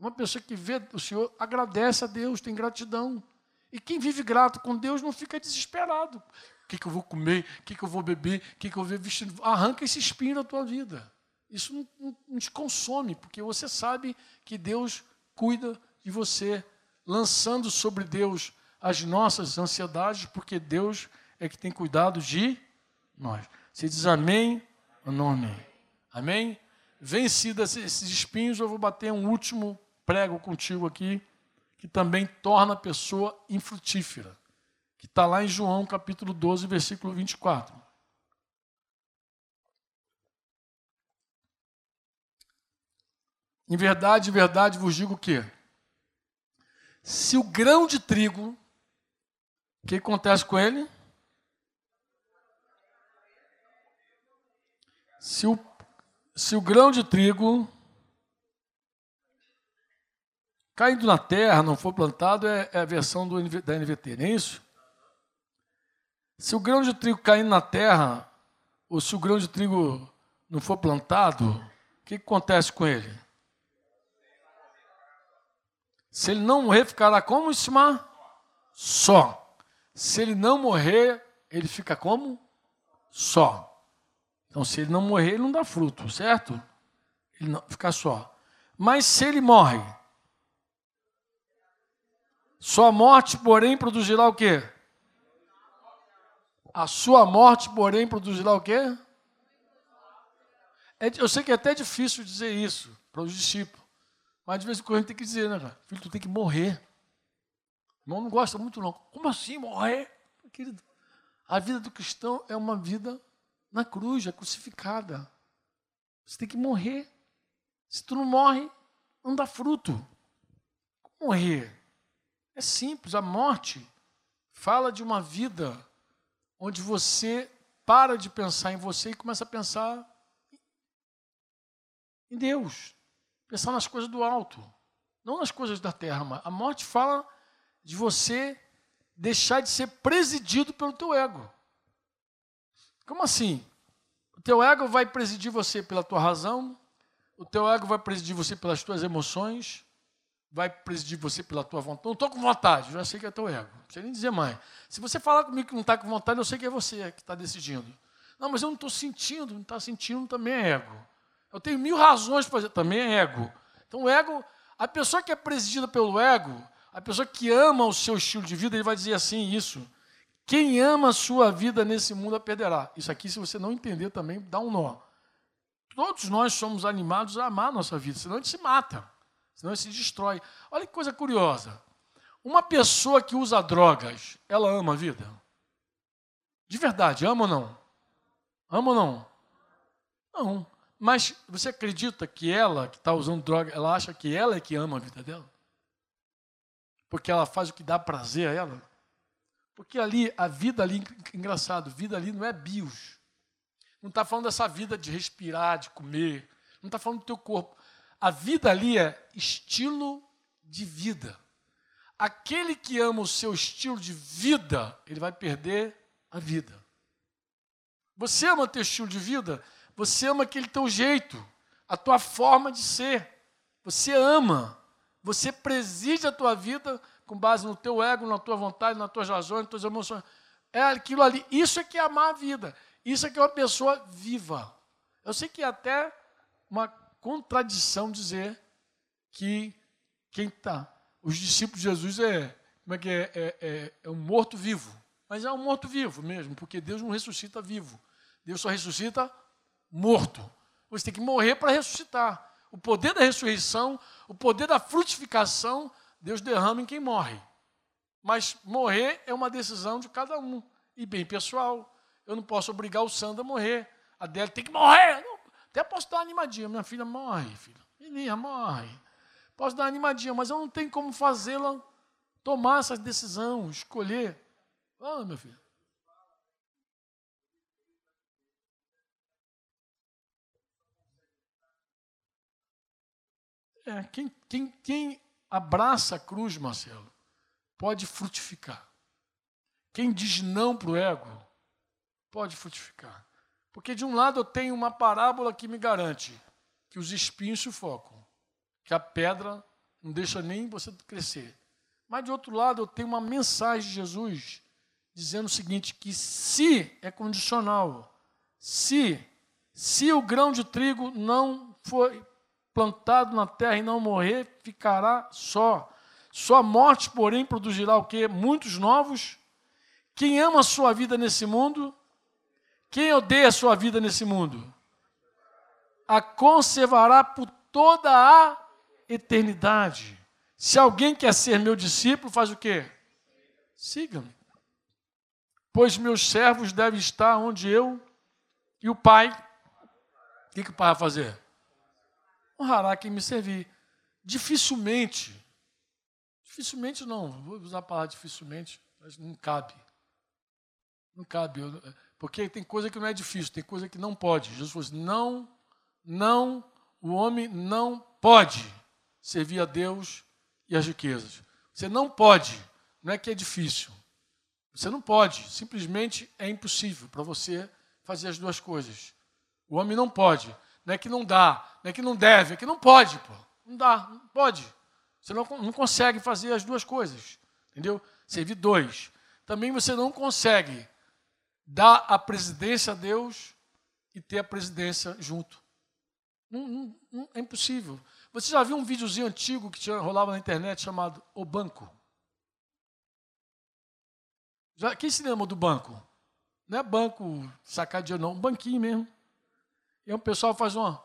[SPEAKER 1] Uma pessoa que vê o Senhor, agradece a Deus, tem gratidão. E quem vive grato com Deus não fica desesperado. O que, que eu vou comer? O que, que eu vou beber? O que, que eu vou vestir? Arranca esse espinho da tua vida. Isso não, não, não te consome, porque você sabe que Deus cuida de você, lançando sobre Deus as nossas ansiedades, porque Deus é que tem cuidado de nós. Você diz amém ou não amém? Amém? Vencidos esses espinhos, eu vou bater um último prego contigo aqui, que também torna a pessoa infrutífera, que está lá em João capítulo 12, versículo 24. Em verdade, em verdade vos digo que, se o grão de trigo, o que acontece com ele? Se o, se o grão de trigo caindo na terra, não for plantado, é, é a versão do, da NVT, não é isso? Se o grão de trigo caindo na terra, ou se o grão de trigo não for plantado, o que, que acontece com ele? Se ele não morrer, ficará como, Isma? Só. Se ele não morrer, ele fica como? Só. Então, se ele não morrer, ele não dá fruto, certo? Ele não fica só. Mas se ele morre, sua morte, porém, produzirá o quê? A sua morte, porém, produzirá o quê? É, eu sei que é até difícil dizer isso para os discípulos, mas de vez em quando a gente tem que dizer, né, cara? Filho, tu tem que morrer. Não, não gosta muito, não. Como assim morrer? Querido, a vida do cristão é uma vida na cruz, é crucificada. Você tem que morrer. Se tu não morre, não dá fruto. Morrer? É simples, a morte fala de uma vida onde você para de pensar em você e começa a pensar em Deus. Pensar nas coisas do alto, não nas coisas da terra. A morte fala de você deixar de ser presidido pelo teu ego. Como assim? O teu ego vai presidir você pela tua razão, o teu ego vai presidir você pelas tuas emoções, vai presidir você pela tua vontade. Não estou com vontade, já sei que é teu ego. Não precisa nem dizer mais. Se você falar comigo que não está com vontade, eu sei que é você que está decidindo. Não, mas eu não estou sentindo, não está sentindo também é ego. Eu tenho mil razões para fazer, também é ego. Então o ego, a pessoa que é presidida pelo ego, a pessoa que ama o seu estilo de vida, ele vai dizer assim isso. Quem ama a sua vida nesse mundo a perderá. Isso aqui, se você não entender também, dá um nó. Todos nós somos animados a amar a nossa vida, senão a gente se mata, senão se destrói. Olha que coisa curiosa. Uma pessoa que usa drogas, ela ama a vida? De verdade, ama ou não? Ama ou não? Não. Mas você acredita que ela, que está usando droga, ela acha que ela é que ama a vida dela? Porque ela faz o que dá prazer a ela? Porque ali, a vida ali, engraçado, vida ali não é bios. Não está falando dessa vida de respirar, de comer. Não está falando do teu corpo. A vida ali é estilo de vida. Aquele que ama o seu estilo de vida, ele vai perder a vida. Você ama teu estilo de vida? Você ama aquele teu jeito, a tua forma de ser. Você ama. Você preside a tua vida com base no teu ego, na tua vontade, nas tuas razões, nas tuas emoções. É aquilo ali. Isso é que é amar a vida. Isso é que é uma pessoa viva. Eu sei que é até uma contradição dizer que quem está. Os discípulos de Jesus é, como é que é, é, é, é um morto vivo. Mas é um morto vivo mesmo, porque Deus não ressuscita vivo. Deus só ressuscita morto. Você tem que morrer para ressuscitar. O poder da ressurreição, o poder da frutificação, Deus derrama em quem morre. Mas morrer é uma decisão de cada um, e bem pessoal. Eu não posso obrigar o Sandro a morrer. A Adélia tem que morrer. Até posso dar uma animadinha. Minha filha morre, filha. Menina, morre. Posso dar uma animadinha, mas eu não tenho como fazê-la tomar essa decisão, escolher. Ah, meu filho. É, quem, quem, quem abraça a cruz, Marcelo, pode frutificar. Quem diz não para o ego, pode frutificar. Porque de um lado eu tenho uma parábola que me garante que os espinhos sufocam, que a pedra não deixa nem você crescer. Mas de outro lado eu tenho uma mensagem de Jesus dizendo o seguinte, que se é condicional, se se o grão de trigo não foi plantado na terra e não morrer, ficará só. Sua morte, porém, produzirá o quê? Muitos novos. Quem ama a sua vida nesse mundo, quem odeia a sua vida nesse mundo, a conservará por toda a eternidade. Se alguém quer ser meu discípulo, faz o quê? Siga-me. Pois meus servos devem estar onde eu e o Pai. O que, que o Pai vai fazer? honrará quem me servir. Dificilmente, dificilmente não, vou usar a palavra dificilmente, mas não cabe. Não cabe, porque tem coisa que não é difícil, tem coisa que não pode. Jesus falou assim, não, não, o homem não pode servir a Deus e as riquezas. Você não pode, não é que é difícil. Você não pode, simplesmente é impossível para você fazer as duas coisas. O homem não pode. Não é que não dá, não é que não deve, é que não pode, pô. Não dá, não pode. Você não, não consegue fazer as duas coisas. Entendeu? Servir dois. Também você não consegue dar a presidência a Deus e ter a presidência junto. Não, não, não, é impossível. Você já viu um videozinho antigo que rolava na internet chamado O Banco? Já, quem se lembra do banco? Não é banco sacar dinheiro, não, um banquinho mesmo. E o pessoal faz uma,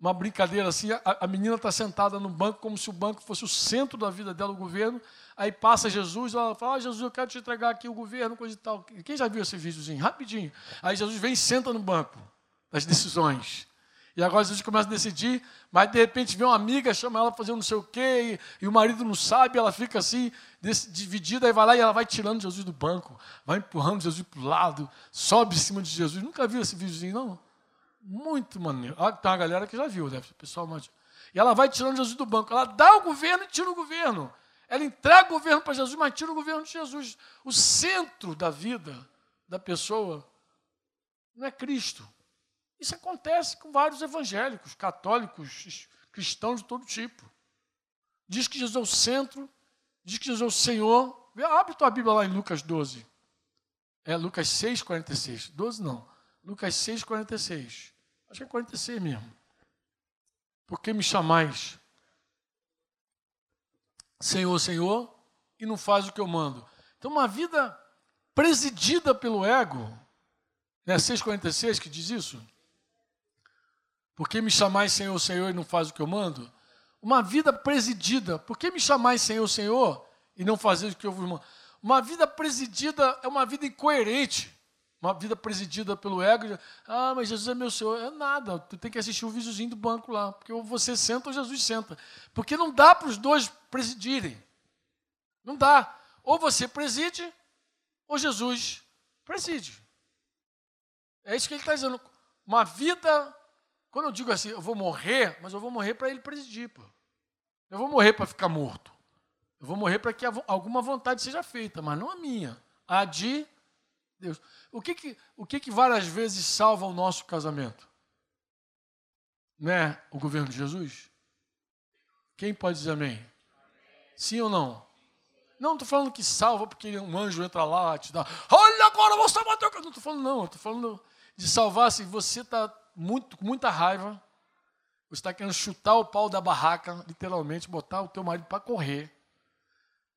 [SPEAKER 1] uma brincadeira assim, a, a menina está sentada no banco como se o banco fosse o centro da vida dela, o governo. Aí passa Jesus, ela fala, ah, Jesus, eu quero te entregar aqui o governo, coisa e tal. Quem já viu esse videozinho? Rapidinho. Aí Jesus vem e senta no banco das decisões. E agora Jesus começa a decidir, mas de repente vem uma amiga, chama ela para fazer não sei o quê, e, e, o marido não sabe, ela fica assim, desse, dividida, aí vai lá e ela vai tirando Jesus do banco, vai empurrando Jesus para o lado, sobe em cima de Jesus. Nunca viu esse videozinho, não? Muito maneiro. Ah, tem uma galera que já viu, ser pessoal mais. E ela vai tirando Jesus do banco. Ela dá o governo e tira o governo. Ela entrega o governo para Jesus, mas tira o governo de Jesus. O centro da vida da pessoa não é Cristo. Isso acontece com vários evangélicos, católicos, cristãos de todo tipo. Diz que Jesus é o centro, diz que Jesus é o Senhor. Abre tua Bíblia lá em Lucas 12. É Lucas 6, 46. 12 não. Lucas 6, 46. Acho que é 46 mesmo. Por que me chamais Senhor, Senhor, e não faz o que eu mando? Então, uma vida presidida pelo ego, né? 6,46 que diz isso? Por que me chamais Senhor, Senhor, e não faz o que eu mando? Uma vida presidida. Por que me chamais Senhor, Senhor, e não fazer o que eu vos mando? Uma vida presidida é uma vida incoerente. Uma vida presidida pelo ego. Ah, mas Jesus é meu Senhor. É nada. Tu tem que assistir o videozinho do banco lá. Porque ou você senta ou Jesus senta. Porque não dá para os dois presidirem. Não dá. Ou você preside, ou Jesus preside. É isso que ele está dizendo. Uma vida, quando eu digo assim, eu vou morrer, mas eu vou morrer para ele presidir. Pô. Eu vou morrer para ficar morto. Eu vou morrer para que alguma vontade seja feita, mas não a minha, a de Deus. O que que, o que, que várias vezes salva o nosso casamento? Não é o governo de Jesus? Quem pode dizer amém? Sim ou não? Não, estou falando que salva porque um anjo entra lá, te dá, olha agora você bateu. Não estou falando, não, estou falando de salvar se você está muito, com muita raiva, você está querendo chutar o pau da barraca, literalmente, botar o teu marido para correr,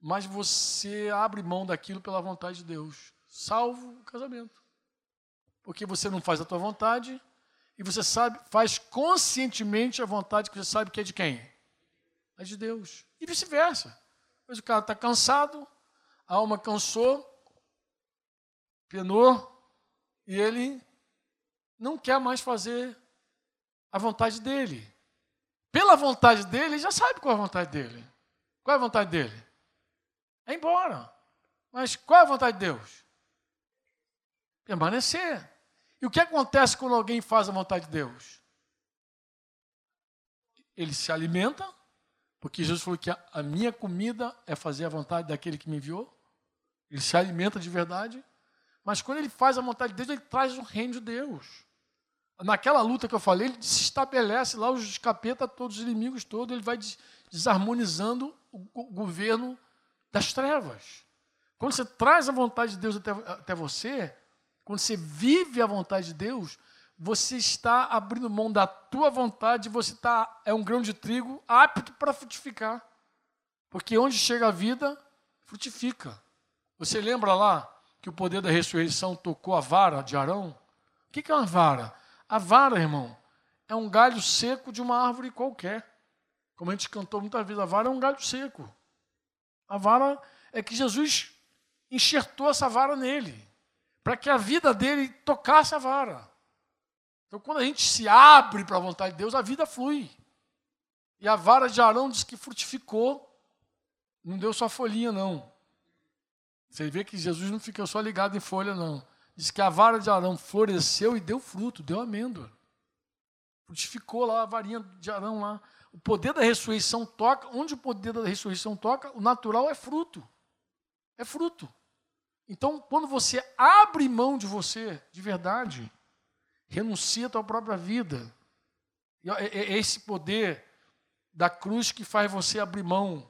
[SPEAKER 1] mas você abre mão daquilo pela vontade de Deus salvo o casamento. Porque você não faz a tua vontade e você sabe, faz conscientemente a vontade que você sabe que é de quem? É de Deus. E vice-versa. Mas o cara está cansado, a alma cansou, penou, e ele não quer mais fazer a vontade dele. Pela vontade dele, ele já sabe qual é a vontade dele. Qual é a vontade dele? É embora. Mas qual é a vontade de Deus? Permanecer. E o que acontece quando alguém faz a vontade de Deus? Ele se alimenta, porque Jesus falou que a minha comida é fazer a vontade daquele que me enviou. Ele se alimenta de verdade. Mas quando ele faz a vontade de Deus, ele traz o reino de Deus. Naquela luta que eu falei, ele se estabelece lá os capeta, todos os inimigos todos, ele vai desarmonizando o governo das trevas. Quando você traz a vontade de Deus até, até você, quando você vive a vontade de Deus, você está abrindo mão da tua vontade, você está, é um grão de trigo apto para frutificar. Porque onde chega a vida, frutifica. Você lembra lá que o poder da ressurreição tocou a vara de Arão? O que é uma vara? A vara, irmão, é um galho seco de uma árvore qualquer. Como a gente cantou muitas vezes, a vara é um galho seco. A vara é que Jesus enxertou essa vara nele para que a vida dele tocasse a vara. Então, quando a gente se abre para a vontade de Deus, a vida flui. E a vara de Arão diz que frutificou, não deu só folhinha, não. Você vê que Jesus não ficou só ligado em folha, não. Diz que a vara de Arão floresceu e deu fruto, deu amêndoa. Frutificou lá a varinha de Arão lá. O poder da ressurreição toca, onde o poder da ressurreição toca, o natural é fruto. É fruto. Então, quando você abre mão de você, de verdade, renuncia à tua própria vida, é, é, é esse poder da cruz que faz você abrir mão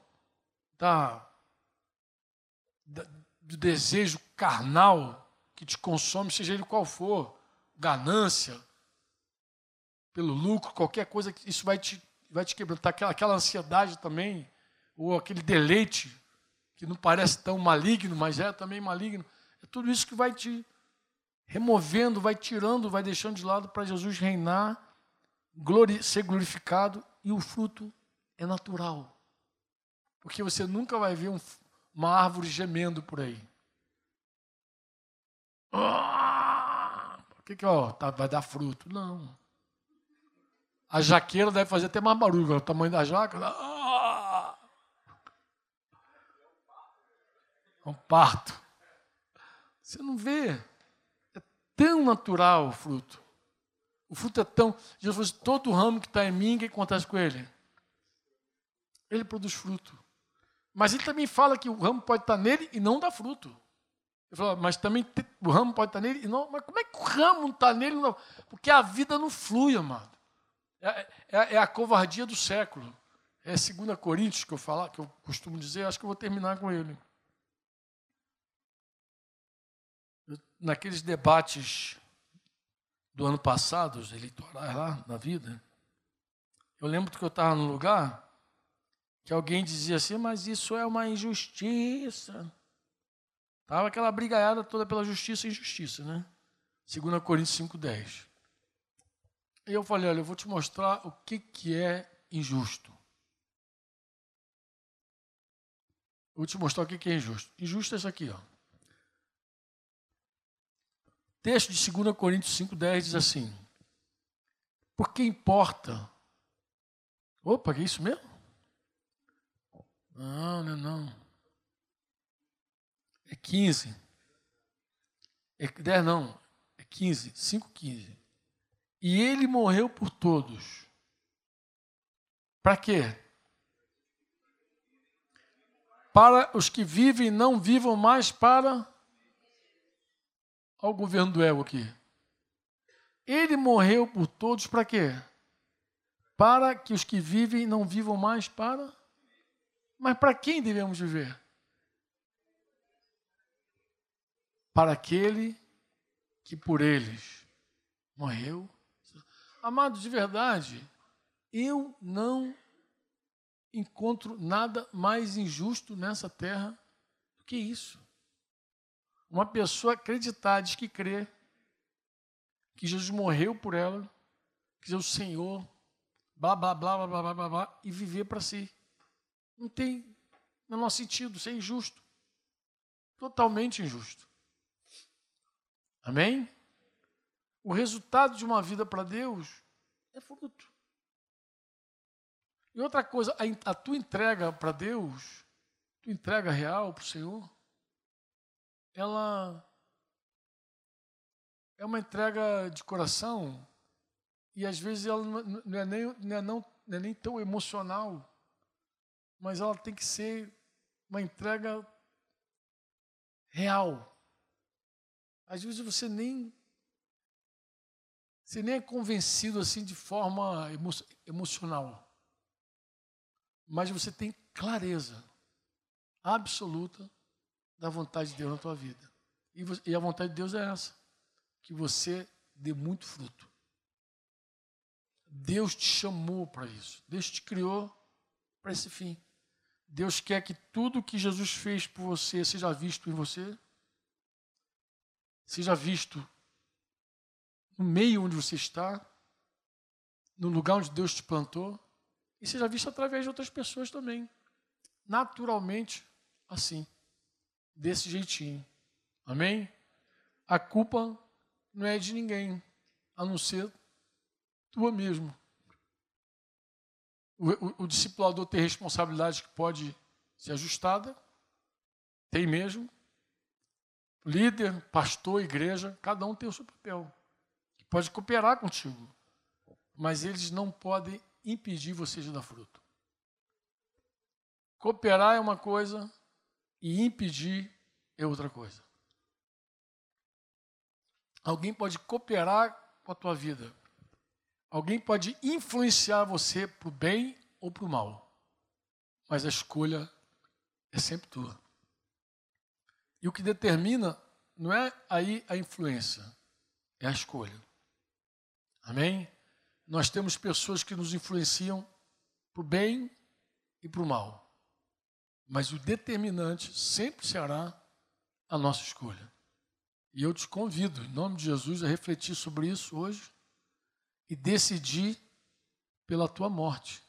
[SPEAKER 1] da, da, do desejo carnal que te consome, seja ele qual for, ganância, pelo lucro, qualquer coisa, isso vai te, vai te quebrantar. Aquela, aquela ansiedade também, ou aquele deleite que não parece tão maligno, mas é também maligno. É tudo isso que vai te removendo, vai tirando, vai deixando de lado para Jesus reinar, glori ser glorificado e o fruto é natural. Porque você nunca vai ver um, uma árvore gemendo por aí. Ah, por que, que ó, tá, vai dar fruto? Não. A jaqueira deve fazer até mais barulho, o tamanho da jaca. Ah, um parto. Você não vê. É tão natural o fruto. O fruto é tão. Jesus falou todo ramo que está em mim, o que acontece com ele? Ele produz fruto. Mas ele também fala que o ramo pode estar nele e não dar fruto. Ele fala, mas também o ramo pode estar nele e não. Mas como é que o ramo não está nele? Não? Porque a vida não flui, amado. É, é, é a covardia do século. É 2 Coríntios que eu falo, que eu costumo dizer, acho que eu vou terminar com ele. Naqueles debates do ano passado, os eleitorais lá na vida, eu lembro que eu estava num lugar que alguém dizia assim, mas isso é uma injustiça. Estava aquela brigaiada toda pela justiça e injustiça, né? 2 Coríntios 5,10. E eu falei, olha, eu vou te mostrar o que, que é injusto. Vou te mostrar o que, que é injusto. Injusto é isso aqui, ó texto de 2 Coríntios 5,10 diz assim: Por que importa? Opa, que é isso mesmo? Não, não, não. É 15. É 10 não. É 15. 5,15. E ele morreu por todos. Para quê? Para os que vivem, não vivam mais para Olha o governo do ego aqui. Ele morreu por todos para quê? Para que os que vivem não vivam mais para. Mas para quem devemos viver? Para aquele que por eles morreu. Amados, de verdade, eu não encontro nada mais injusto nessa terra do que isso. Uma pessoa acreditar, diz que crê, que Jesus morreu por ela, que é o Senhor, blá, blá, blá, blá, blá, blá, blá, e viver para si. Não tem menor sentido, isso é injusto. Totalmente injusto. Amém? O resultado de uma vida para Deus é fruto. E outra coisa, a, a tua entrega para Deus, tua entrega real para o Senhor, ela é uma entrega de coração e às vezes ela não é nem, não é não, não é nem tão emocional, mas ela tem que ser uma entrega real. Às vezes você nem você nem é convencido assim de forma emo, emocional, mas você tem clareza absoluta da vontade de Deus na tua vida. E, e a vontade de Deus é essa: que você dê muito fruto. Deus te chamou para isso. Deus te criou para esse fim. Deus quer que tudo que Jesus fez por você seja visto em você, seja visto no meio onde você está, no lugar onde Deus te plantou, e seja visto através de outras pessoas também. Naturalmente, assim desse jeitinho. Amém? A culpa não é de ninguém, a não ser tua mesmo. O, o, o discipulador tem responsabilidade que pode ser ajustada, tem mesmo. Líder, pastor, igreja, cada um tem o seu papel, que pode cooperar contigo, mas eles não podem impedir você de dar fruto. Cooperar é uma coisa, e impedir é outra coisa. Alguém pode cooperar com a tua vida. Alguém pode influenciar você para o bem ou para o mal. Mas a escolha é sempre tua. E o que determina não é aí a influência, é a escolha. Amém? Nós temos pessoas que nos influenciam para o bem e para o mal. Mas o determinante sempre será a nossa escolha. E eu te convido, em nome de Jesus, a refletir sobre isso hoje e decidir pela tua morte.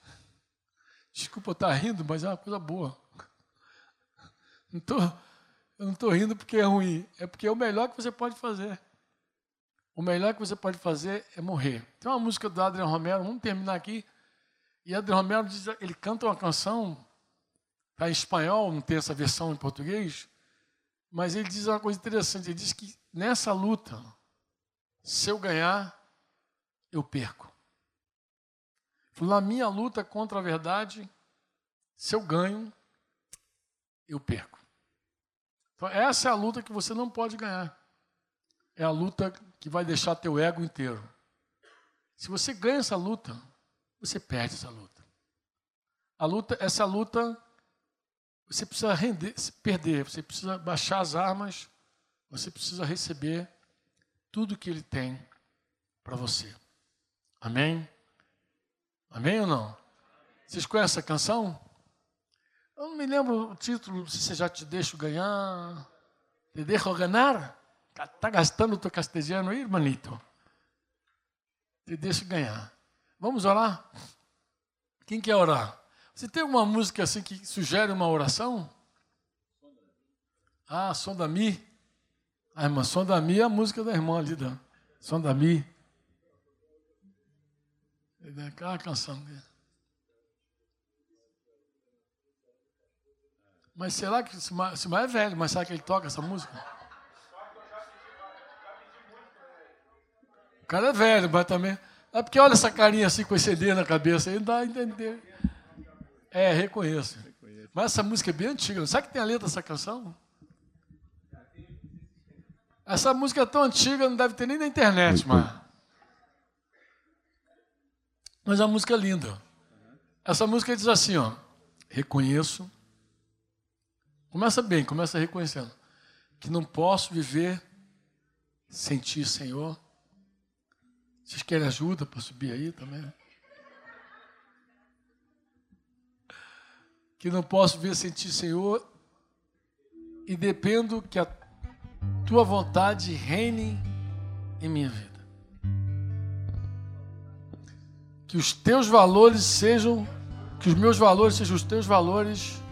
[SPEAKER 1] Desculpa estar rindo, mas é uma coisa boa. Não tô, eu não estou rindo porque é ruim, é porque é o melhor que você pode fazer. O melhor que você pode fazer é morrer. Tem uma música do Adriano Romero, vamos terminar aqui. E Adriano Romero diz, ele canta uma canção, está em espanhol, não tem essa versão em português, mas ele diz uma coisa interessante: ele diz que nessa luta, se eu ganhar, eu perco. Na minha luta contra a verdade, se eu ganho, eu perco. Então, essa é a luta que você não pode ganhar. É a luta que vai deixar teu ego inteiro. Se você ganha essa luta, você perde essa luta. A luta, essa luta, você precisa render, perder, você precisa baixar as armas, você precisa receber tudo que ele tem para você. Amém? Amém ou não? Vocês conhecem essa canção? Eu não me lembro o título, se você já te deixo ganhar. Te deixo ganhar? Está tá gastando o teu castelhano aí, manito? Te deixo ganhar. Vamos orar? Quem quer orar? Você tem uma música assim que sugere uma oração? Ah, Som da Mi. A irmã Som da Mi é a música da irmã ali, da Som da Mi. Aquela canção dele. Mas será que esse Simar é velho, mas será que ele toca essa música? O cara é velho, mas também. É porque olha essa carinha assim com esse CD na cabeça, aí dá a entender. É, reconheço. Mas essa música é bem antiga. Sabe que tem a letra dessa canção? Essa música é tão antiga, não deve ter nem na internet, mas. Mas a música é linda. Essa música diz assim, ó. Reconheço. Começa bem, começa reconhecendo. Que não posso viver sem ti, Senhor. Vocês querem ajuda para subir aí também? Que não posso viver sem ti, Senhor. E dependo que a tua vontade reine em minha vida. Que os teus valores sejam, que os meus valores sejam os teus valores,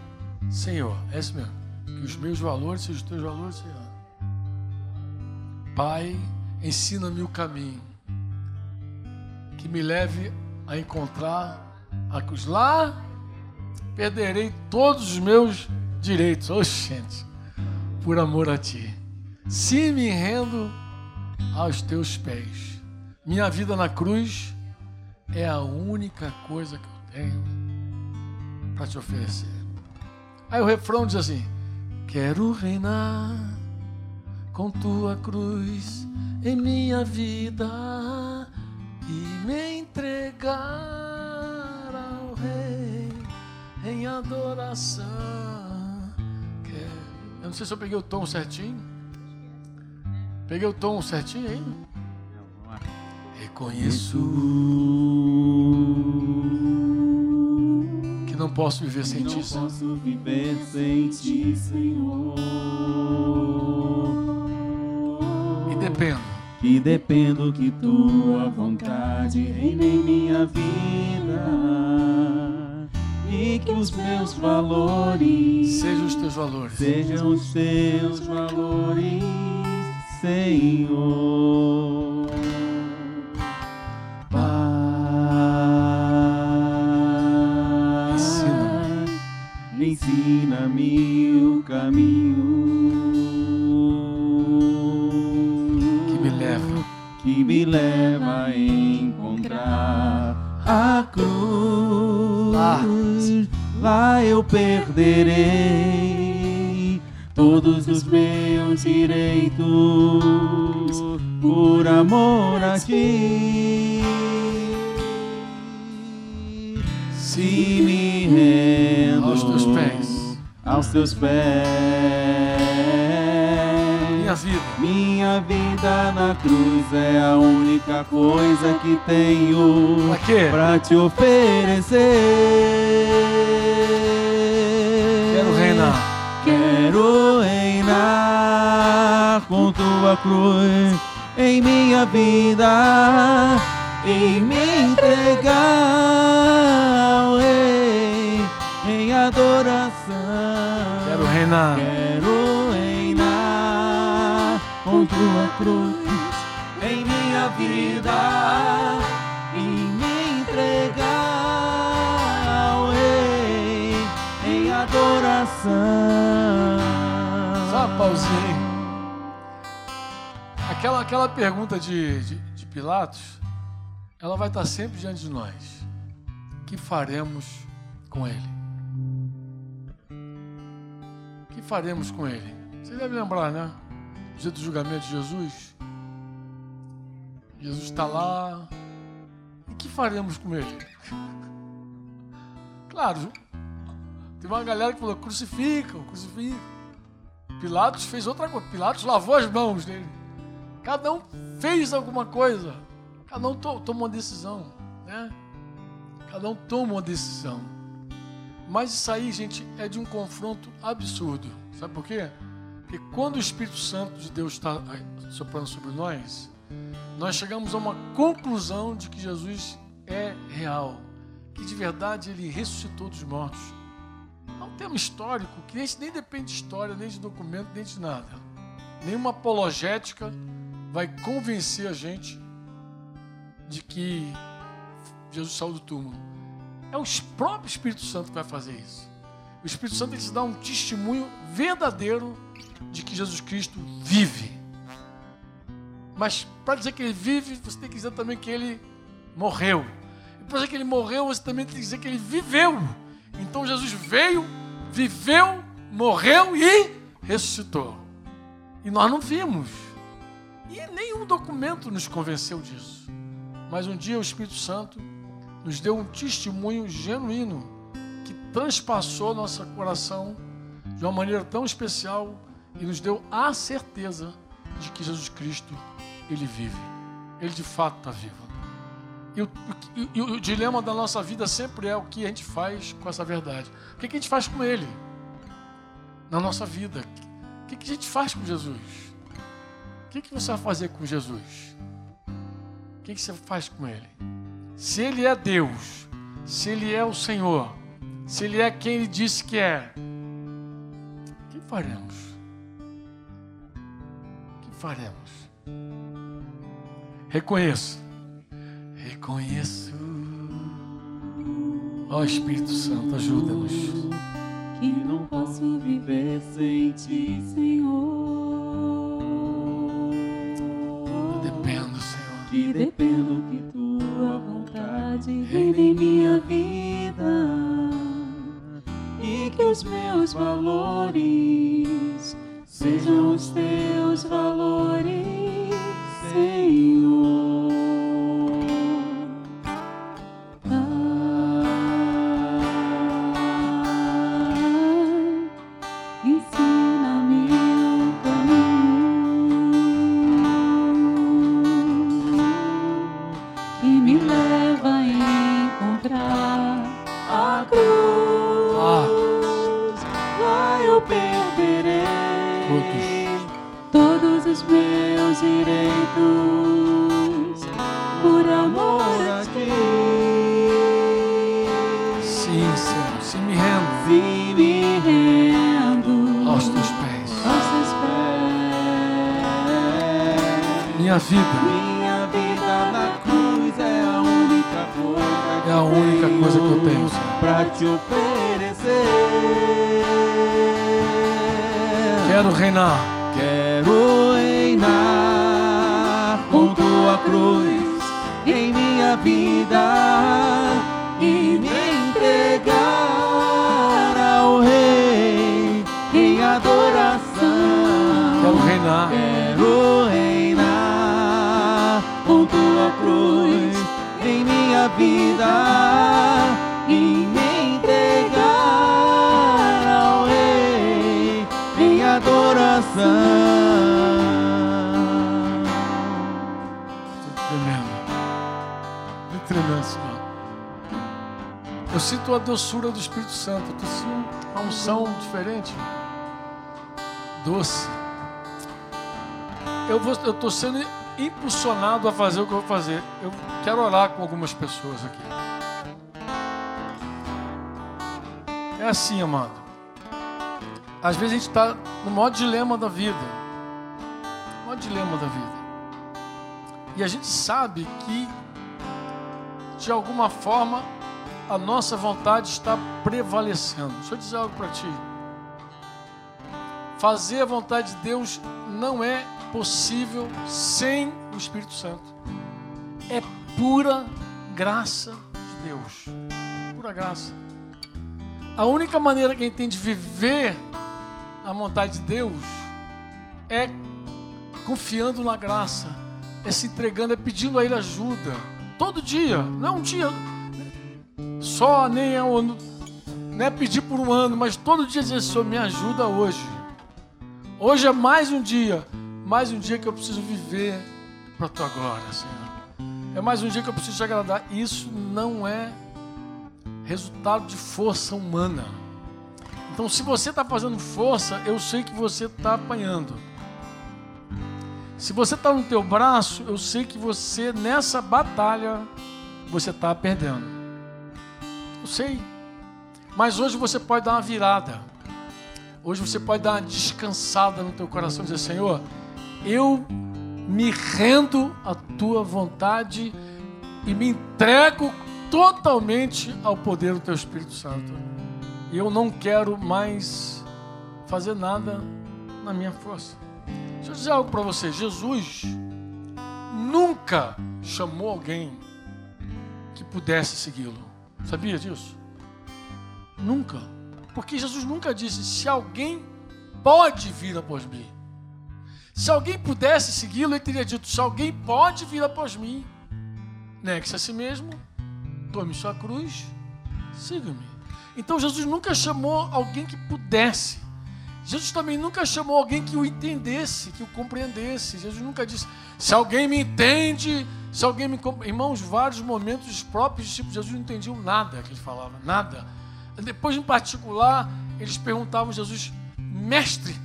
[SPEAKER 1] Senhor. É isso mesmo. Que os meus valores sejam os teus valores, Senhor. Pai, ensina-me o caminho que me leve a encontrar a cruz. Lá perderei todos os meus direitos. Oxente, por amor a ti se me rendo aos teus pés. Minha vida na cruz é a única coisa que eu tenho para te oferecer. Aí o refrão diz assim: Quero reinar com tua cruz em minha vida e me entregar em adoração. Eu não sei se eu peguei o tom certinho. Peguei o tom certinho aí? Reconheço que não posso viver sem ti,
[SPEAKER 2] Senhor. Não posso viver sem ti, Senhor.
[SPEAKER 1] E dependo.
[SPEAKER 2] E dependo que tua vontade reine em minha vida. E que os meus valores
[SPEAKER 1] sejam os teus valores.
[SPEAKER 2] Sejam os teus valores Senhor. Pai, ensina-me ensina o caminho
[SPEAKER 1] que me leva,
[SPEAKER 2] que me leva a encontrar a cruz. Lá, lá eu perderei todos os meus direitos por amor a ti. Se me rendo
[SPEAKER 1] aos teus pés,
[SPEAKER 2] aos teus pés,
[SPEAKER 1] minha vida,
[SPEAKER 2] minha vida na cruz é a única coisa que tenho para te oferecer.
[SPEAKER 1] Quero reinar
[SPEAKER 2] Quero reinar com tua cruz em minha vida e me entregar ao Rei em adoração.
[SPEAKER 1] Quero reinar.
[SPEAKER 2] Quero com tua cruz em minha vida e me entregar ao Rei em adoração.
[SPEAKER 1] Pauzinho. Aquela, aquela pergunta de, de, de Pilatos, ela vai estar sempre diante de nós. O que faremos com ele? faremos com ele? Você deve lembrar, né? Dia do julgamento de Jesus. Jesus está lá. E que faremos com ele? Claro, tem uma galera que falou: crucificam, crucificam. Pilatos fez outra coisa. Pilatos lavou as mãos dele. Cada um fez alguma coisa. Cada um to tomou uma decisão. Né? Cada um toma uma decisão. Mas isso aí, gente, é de um confronto absurdo. Sabe por quê? Porque quando o Espírito Santo de Deus está soprando sobre nós, nós chegamos a uma conclusão de que Jesus é real, que de verdade ele ressuscitou dos mortos. É um tema histórico que nem, depende de história, nem de documento, nem de nada. Nenhuma apologética vai convencer a gente de que Jesus saiu do túmulo. É o próprio Espírito Santo que vai fazer isso. O Espírito Santo ele te dá um testemunho verdadeiro de que Jesus Cristo vive. Mas para dizer que ele vive, você tem que dizer também que ele morreu. E para dizer que ele morreu, você também tem que dizer que ele viveu. Então Jesus veio, viveu, morreu e ressuscitou. E nós não vimos. E nenhum documento nos convenceu disso. Mas um dia o Espírito Santo nos deu um testemunho genuíno que transpassou nosso coração de uma maneira tão especial e nos deu a certeza de que Jesus Cristo, Ele vive. Ele de fato está vivo. E o, e, o, dilema da nossa vida sempre é o que a gente faz com essa verdade. O que, que a gente faz com Ele? Na nossa vida. O que, que a gente faz com Jesus? O que, que você vai fazer com Jesus? O que, que você faz com Ele? Se Ele é Deus, se Ele é o Senhor, se Ele é quem Ele disse que é, o que faremos? Faremos? Reconheço, reconheço. Ó oh, Espírito Santo, ajuda-nos.
[SPEAKER 2] Que não posso viver sem Ti, Senhor.
[SPEAKER 1] Eu dependo, Senhor.
[SPEAKER 2] Que dependo que Tua vontade reine em minha vida e que os meus valores sejam os Teus valores,
[SPEAKER 1] Espírito Santo. Eu sinto uma unção diferente, doce. Eu estou sendo impulsionado a fazer o que eu vou fazer. Eu quero orar com algumas pessoas aqui. É assim, amado. Às vezes a gente está no maior dilema da vida. No maior dilema da vida. E a gente sabe que, de alguma forma, a nossa vontade está prevalecendo. Deixa eu dizer algo para ti. Fazer a vontade de Deus não é possível sem o Espírito Santo. É pura graça de Deus. Pura graça. A única maneira que a gente tem de viver a vontade de Deus é confiando na graça, é se entregando, é pedindo a Ele ajuda. Todo dia, não é um dia só, nem é um ano, não é pedir por um ano, mas todo dia dizer, Senhor, me ajuda hoje. Hoje é mais um dia, mais um dia que eu preciso viver para a tua glória, Senhor. É mais um dia que eu preciso te agradar. Isso não é resultado de força humana. Então, se você está fazendo força, eu sei que você está apanhando. Se você está no teu braço, eu sei que você nessa batalha você está perdendo. Eu sei. Mas hoje você pode dar uma virada. Hoje você pode dar uma descansada no teu coração e dizer, Senhor, eu me rendo à tua vontade e me entrego totalmente ao poder do teu Espírito Santo. E eu não quero mais fazer nada na minha força. Deixa eu dizer algo para você. Jesus nunca chamou alguém que pudesse segui-lo. Sabia disso? Nunca. Porque Jesus nunca disse: se alguém pode vir após mim. Se alguém pudesse segui-lo, ele teria dito: se alguém pode vir após mim, negue-se a si mesmo, tome sua cruz, siga-me. Então Jesus nunca chamou alguém que pudesse. Jesus também nunca chamou alguém que o entendesse, que o compreendesse. Jesus nunca disse: se alguém me entende, se alguém me. Irmãos, vários momentos os próprios discípulos de Jesus não entendiam nada que ele falava, nada. Depois, em particular, eles perguntavam a Jesus: mestre,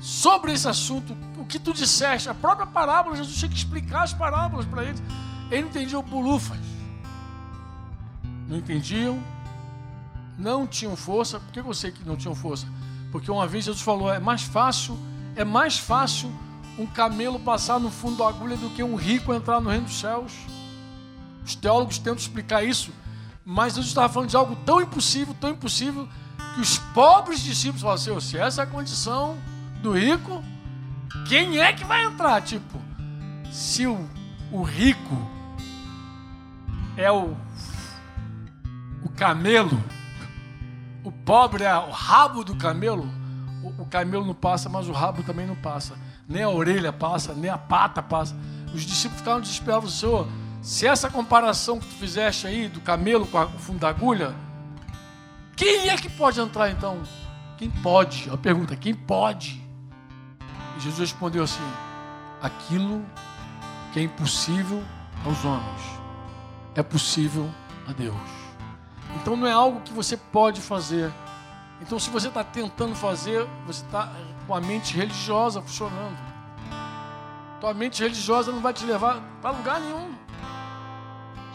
[SPEAKER 1] sobre esse assunto, o que tu disseste, a própria parábola, Jesus tinha que explicar as parábolas para eles. Eles entendiam bulufas. Não entendiam, não tinham força. Por que eu sei que não tinham força? Porque uma vez Jesus falou: é mais fácil, é mais fácil um camelo passar no fundo da agulha do que um rico entrar no reino dos céus. Os teólogos tentam explicar isso, mas Jesus estava falando de algo tão impossível, tão impossível, que os pobres discípulos falaram assim: se essa é a condição do rico, quem é que vai entrar? Tipo, se o, o rico é o, o camelo, o pobre é o rabo do camelo, o, o camelo não passa, mas o rabo também não passa. Nem a orelha passa, nem a pata passa. Os discípulos ficaram desesperados, Senhor. Se essa comparação que tu fizeste aí do camelo com o fundo da agulha, quem é que pode entrar então? Quem pode? A pergunta: quem pode? E Jesus respondeu assim: aquilo que é impossível aos homens é possível a Deus. Então não é algo que você pode fazer. Então, se você está tentando fazer, você está com a mente religiosa funcionando. Tua mente religiosa não vai te levar para lugar nenhum.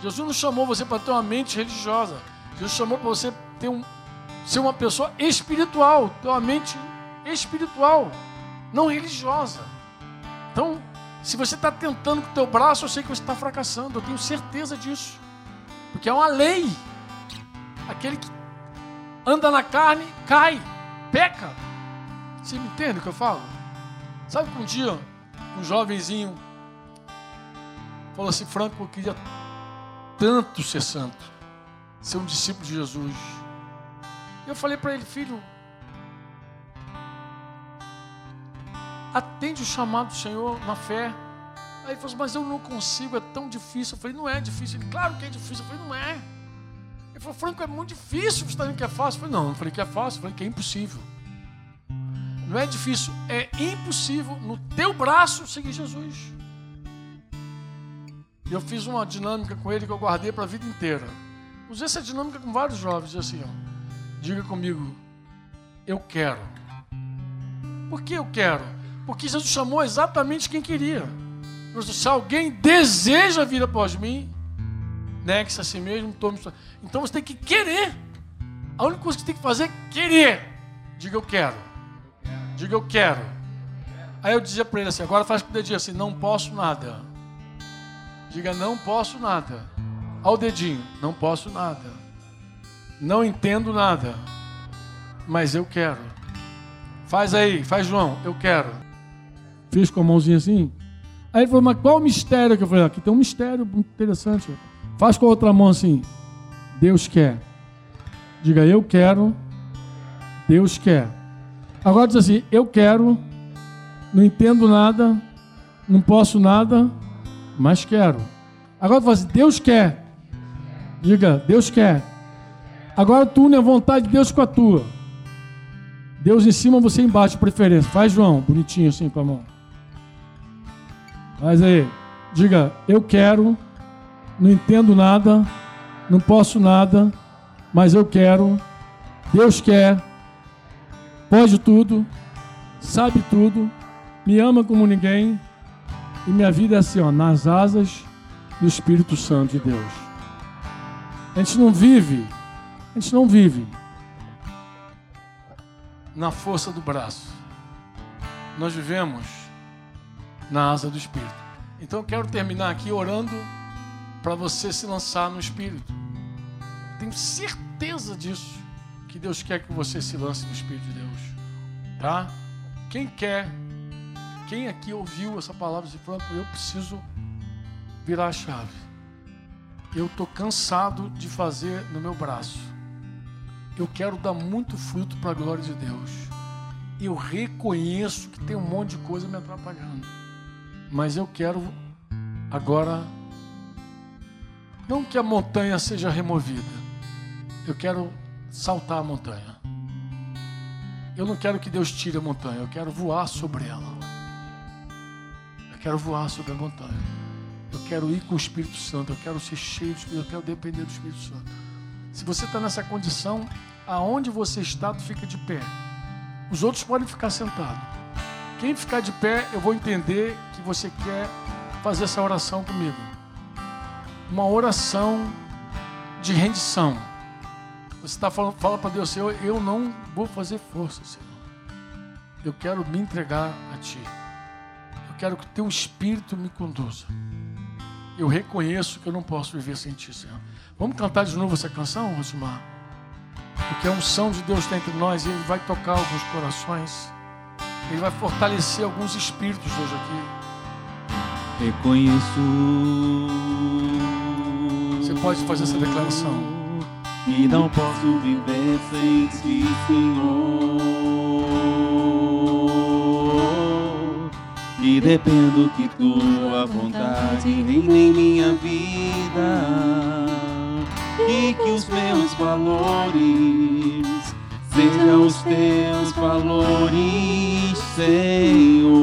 [SPEAKER 1] Jesus não chamou você para ter uma mente religiosa. Jesus chamou para você ter um, ser uma pessoa espiritual, ter uma mente espiritual não religiosa. Então, se você está tentando com o teu braço, eu sei que você está fracassando, eu tenho certeza disso. Porque é uma lei. Aquele que anda na carne, cai, peca. Você me entende o que eu falo? Sabe que um dia, um jovenzinho falou assim, Franco, eu queria tanto ser santo, ser um discípulo de Jesus. Eu falei para ele, filho, atende o chamado do Senhor na fé. Aí ele falou assim, mas eu não consigo, é tão difícil. Eu falei, não é difícil. Ele, claro que é difícil. Eu falei, não é. Ele falou, Franco, é muito difícil. Você está dizendo que é fácil? Eu falei, não, não falei que é fácil, eu falei que é impossível. Não é difícil, é impossível no teu braço seguir Jesus. E eu fiz uma dinâmica com ele que eu guardei para a vida inteira. Usei essa dinâmica com vários jovens, assim, ó. Diga comigo, eu quero. Por que eu quero? Porque Jesus chamou exatamente quem queria. Se alguém deseja vir após mim, negue-se a si mesmo, tome sua... Então você tem que querer. A única coisa que você tem que fazer é querer. Diga eu quero. Diga eu quero. Aí eu dizia para ele assim: agora faz com o dedinho assim, não posso nada. Diga não posso nada. Ao dedinho, não posso nada. Não entendo nada. Mas eu quero. Faz aí, faz João, eu quero. Fiz com a mãozinha assim. Aí ele falou, mas qual o mistério que eu falei? Aqui tem um mistério interessante. Faz com a outra mão assim. Deus quer. Diga, eu quero. Deus quer. Agora diz assim: eu quero, não entendo nada, não posso nada, mas quero. Agora fala assim: Deus quer. Diga, Deus quer. Agora tu une a vontade de Deus com a tua. Deus em cima, você embaixo, preferência. Faz, João, bonitinho assim com a mão. Faz aí. Diga, eu quero, não entendo nada, não posso nada, mas eu quero. Deus quer, pode tudo, sabe tudo, me ama como ninguém, e minha vida é assim, ó, nas asas do Espírito Santo de Deus. A gente não vive, a gente não vive na força do braço. Nós vivemos na asa do Espírito. Então eu quero terminar aqui orando para você se lançar no Espírito. Tenho certeza disso, que Deus quer que você se lance no Espírito de Deus. Tá? Quem quer, quem aqui ouviu essa palavra de Franco, eu preciso virar a chave. Eu estou cansado de fazer no meu braço eu quero dar muito fruto para a glória de Deus. Eu reconheço que tem um monte de coisa me atrapalhando. Mas eu quero agora não que a montanha seja removida. Eu quero saltar a montanha. Eu não quero que Deus tire a montanha, eu quero voar sobre ela. Eu quero voar sobre a montanha. Eu quero ir com o Espírito Santo, eu quero ser cheio do Espírito, eu quero depender do Espírito Santo. Se você está nessa condição, aonde você está, tu fica de pé. Os outros podem ficar sentados. Quem ficar de pé, eu vou entender que você quer fazer essa oração comigo. Uma oração de rendição. Você está falando, fala para Deus, Senhor, eu não vou fazer força, Senhor. Eu quero me entregar a Ti. Quero que o Teu Espírito me conduza. Eu reconheço que eu não posso viver sem Ti, Senhor. Vamos cantar de novo essa canção, Rosimar? Porque a unção de Deus está entre nós e Ele vai tocar alguns corações. Ele vai fortalecer alguns espíritos hoje aqui.
[SPEAKER 2] Reconheço.
[SPEAKER 1] Você pode fazer essa declaração.
[SPEAKER 2] E não posso viver sem ti, Senhor. E dependo que tua vontade reine em minha vida e que os meus valores sejam os teus valores, Senhor.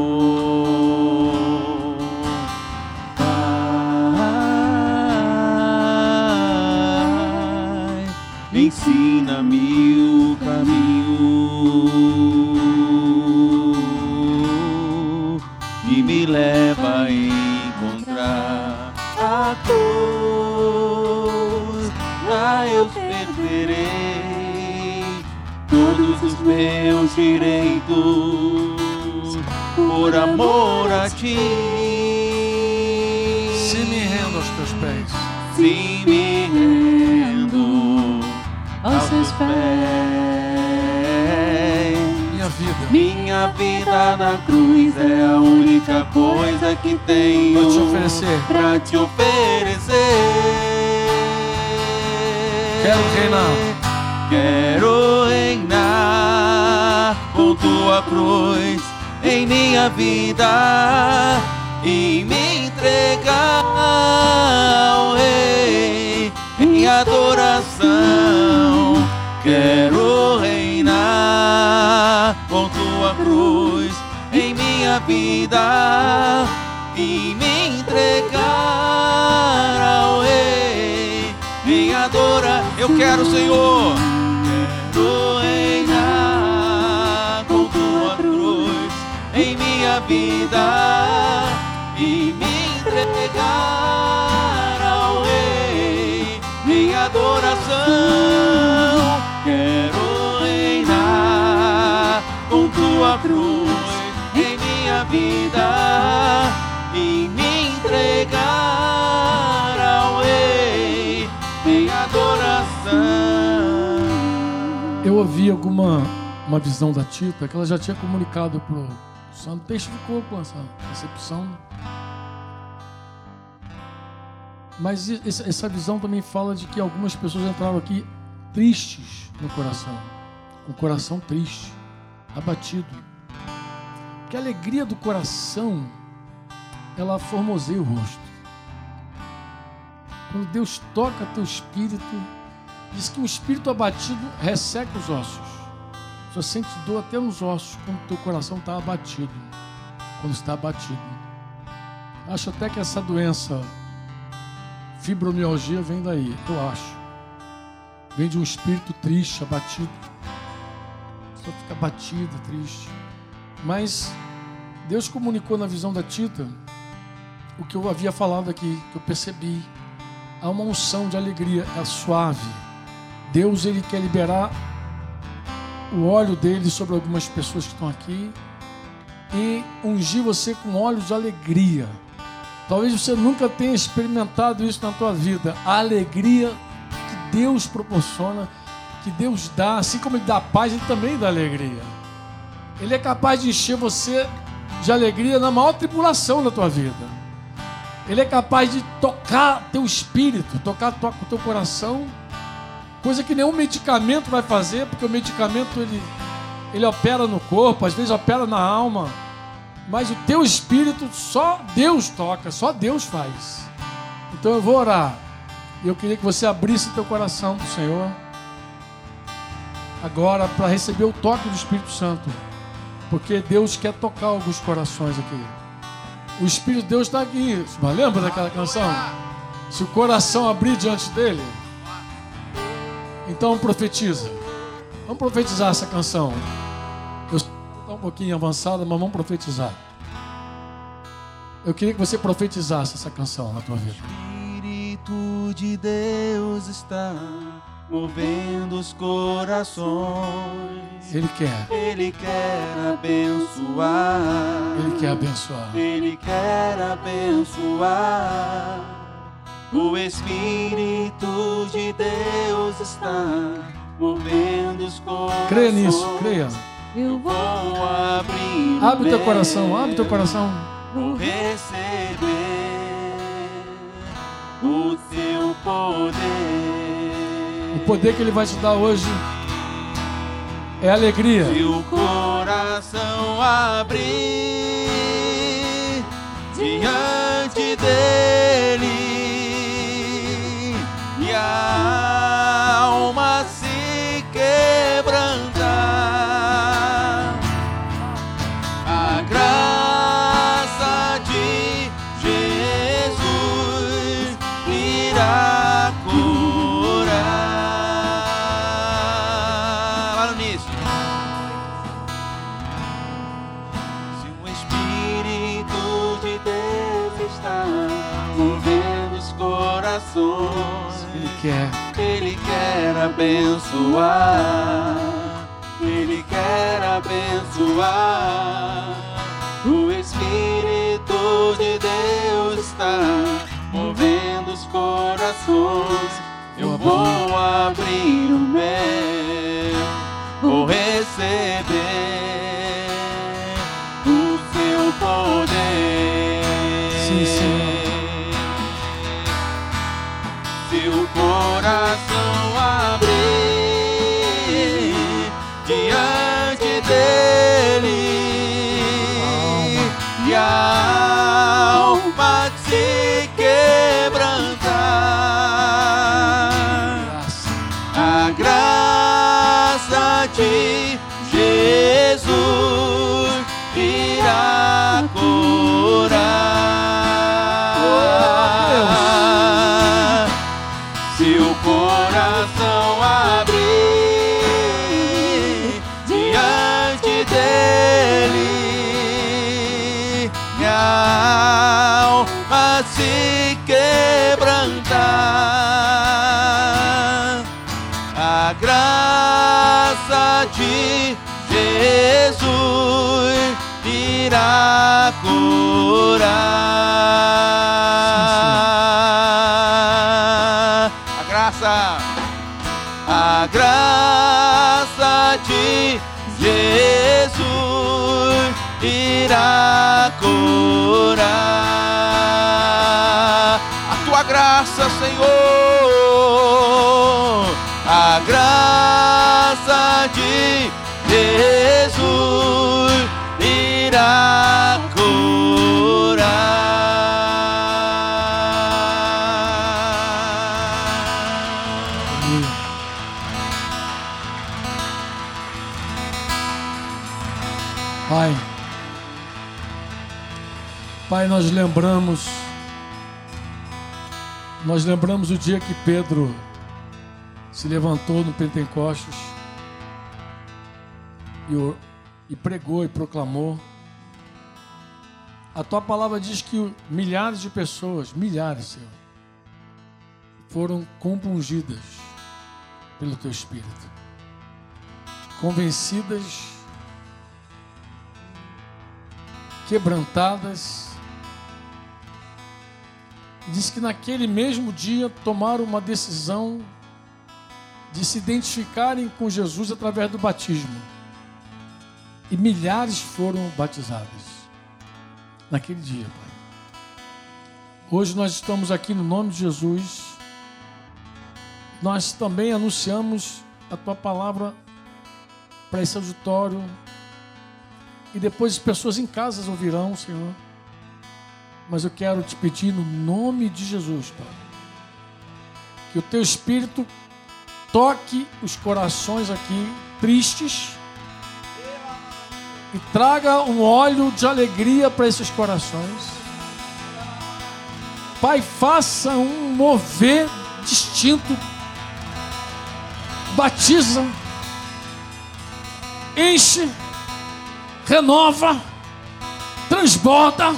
[SPEAKER 2] Meus direitos por amor a ti.
[SPEAKER 1] Se me rendo aos teus pés,
[SPEAKER 2] se me rendo aos teus pés.
[SPEAKER 1] Minha vida,
[SPEAKER 2] minha vida na cruz é a única coisa que tenho
[SPEAKER 1] para te oferecer.
[SPEAKER 2] Pra te oferecer.
[SPEAKER 1] Quero reinar.
[SPEAKER 2] Quero reinar com tua cruz em minha vida e me entregar ao Rei em adoração. Quero reinar com tua cruz em minha vida e me entregar ao Rei me adora. Eu quero, Senhor. Vida e me entregar ao Rei em adoração. Quero reinar com tua cruz em minha vida e me entregar ao Rei em adoração.
[SPEAKER 1] Eu ouvi alguma uma visão da Tita que ela já tinha comunicado pro Santo. Texto ficou com essa recepção. Mas essa visão também fala de que algumas pessoas entraram aqui tristes no coração, com o coração triste. abatido. Porque a alegria do coração, ela formoseia o rosto. Quando Deus toca teu espírito, diz que um espírito abatido resseca os ossos. Você sente dor até nos ossos quando teu coração está abatido. Quando está abatido. Acho até que essa doença, fibromialgia, vem daí. Eu acho. Vem de um espírito triste, abatido. Só fica abatido, triste. Mas Deus comunicou na visão da Tita o que eu havia falado aqui, que eu percebi. Há uma unção de alegria, é suave. Deus ele quer liberar o óleo dele sobre algumas pessoas que estão aqui e ungir você com óleo de alegria. Talvez você nunca tenha experimentado isso na tua vida. A alegria que Deus proporciona, que Deus dá, assim como Ele dá paz, Ele também dá alegria. Ele é capaz de encher você de alegria na maior tribulação da tua vida. Ele é capaz de tocar teu espírito, tocar o teu coração, coisa que nenhum medicamento vai fazer, porque o medicamento ele, ele opera no corpo, às vezes opera na alma, mas o teu espírito só Deus toca, só Deus faz. Então eu vou orar. E eu queria que você abrisse teu coração para o Senhor agora para receber o toque do Espírito Santo, porque Deus quer tocar alguns corações aqui. O Espírito de Deus está aqui. Lembra daquela canção? Se o coração abrir diante dele, então profetiza. Vamos profetizar essa canção. Eu estou um pouquinho avançada, mas vamos profetizar. Eu queria que você profetizasse essa canção na tua vida.
[SPEAKER 2] O Espírito de Deus está movendo os corações.
[SPEAKER 1] Ele quer.
[SPEAKER 2] Ele quer abençoar.
[SPEAKER 1] Ele quer abençoar.
[SPEAKER 2] Ele quer abençoar. O Espírito de Deus está movendo os corações.
[SPEAKER 1] Creia nisso, creia.
[SPEAKER 2] Eu vou abrir.
[SPEAKER 1] Abre teu coração, abre teu coração.
[SPEAKER 2] Vou receber o teu poder.
[SPEAKER 1] O poder que Ele vai te dar hoje é alegria.
[SPEAKER 2] Se o coração abrir diante dele corações,
[SPEAKER 1] Ele quer.
[SPEAKER 2] Ele quer abençoar, Ele quer abençoar. O Espírito de Deus está movendo os corações. Eu vou abrir o meu, vou receber se quebrantar, a graça de Jesus irá curar. A graça, a graça de Jesus irá curar graça, Senhor, a graça de Jesus irá curar.
[SPEAKER 1] Pai, Pai, nós lembramos nós lembramos o dia que Pedro se levantou no Pentecostes e, e pregou e proclamou. A tua palavra diz que milhares de pessoas, milhares, Senhor, foram compungidas pelo teu Espírito, convencidas, quebrantadas. Diz que naquele mesmo dia tomaram uma decisão de se identificarem com Jesus através do batismo. E milhares foram batizados naquele dia, Pai. Hoje nós estamos aqui no nome de Jesus. Nós também anunciamos a tua palavra para esse auditório. E depois as pessoas em casa ouvirão, Senhor. Mas eu quero te pedir no nome de Jesus, Pai. Que o teu Espírito toque os corações aqui tristes e traga um óleo de alegria para esses corações. Pai, faça um mover distinto. Batiza, enche, renova, transborda.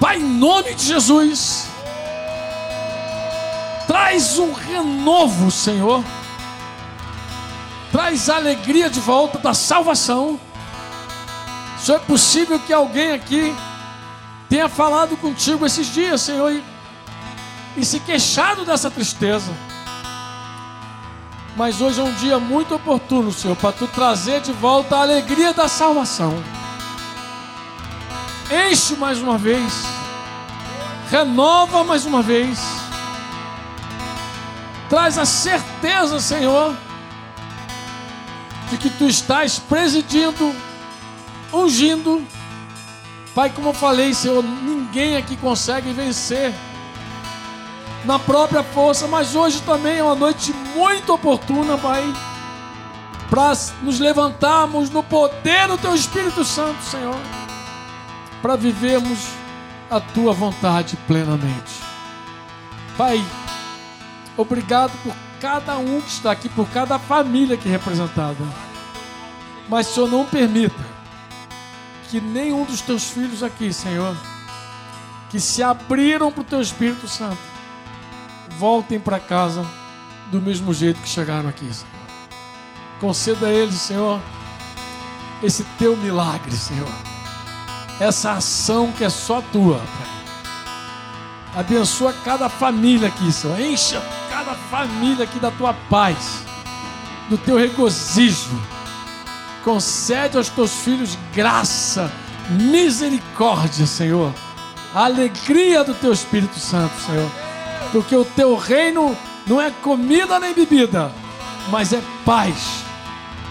[SPEAKER 1] Pai, em nome de Jesus, traz um renovo, Senhor. Traz a alegria de volta da salvação só é possível que alguém aqui tenha falado contigo esses dias, Senhor, e, e se queixado dessa tristeza. Mas hoje é um dia muito oportuno, Senhor, para tu trazer de volta a alegria da salvação. Enche mais uma vez, renova mais uma vez, traz a certeza, Senhor, de que tu estás presidindo ungindo. Pai, como eu falei, Senhor, ninguém aqui consegue vencer na própria força, mas hoje também é uma noite muito oportuna, Pai, para nos levantarmos no poder do Teu Espírito Santo, Senhor, para vivermos a Tua vontade plenamente. Pai, obrigado por cada um que está aqui, por cada família aqui representada. Mas, Senhor, não permita que nenhum dos teus filhos aqui, Senhor, que se abriram para o teu Espírito Santo, voltem para casa do mesmo jeito que chegaram aqui, Senhor. Conceda a eles, Senhor, esse teu milagre, Senhor. Essa ação que é só tua. Abençoa cada família aqui, Senhor. Encha cada família aqui da tua paz, do teu regozijo Concede aos teus filhos graça, misericórdia, Senhor. Alegria do teu Espírito Santo, Senhor. Porque o teu reino não é comida nem bebida, mas é paz,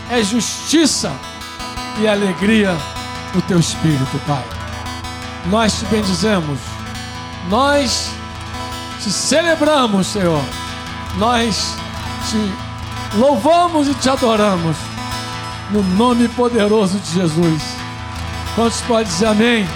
[SPEAKER 1] é justiça e alegria no teu Espírito, Pai. Nós te bendizemos, nós te celebramos, Senhor. Nós te louvamos e te adoramos no nome poderoso de Jesus. Quantos podem dizer amém?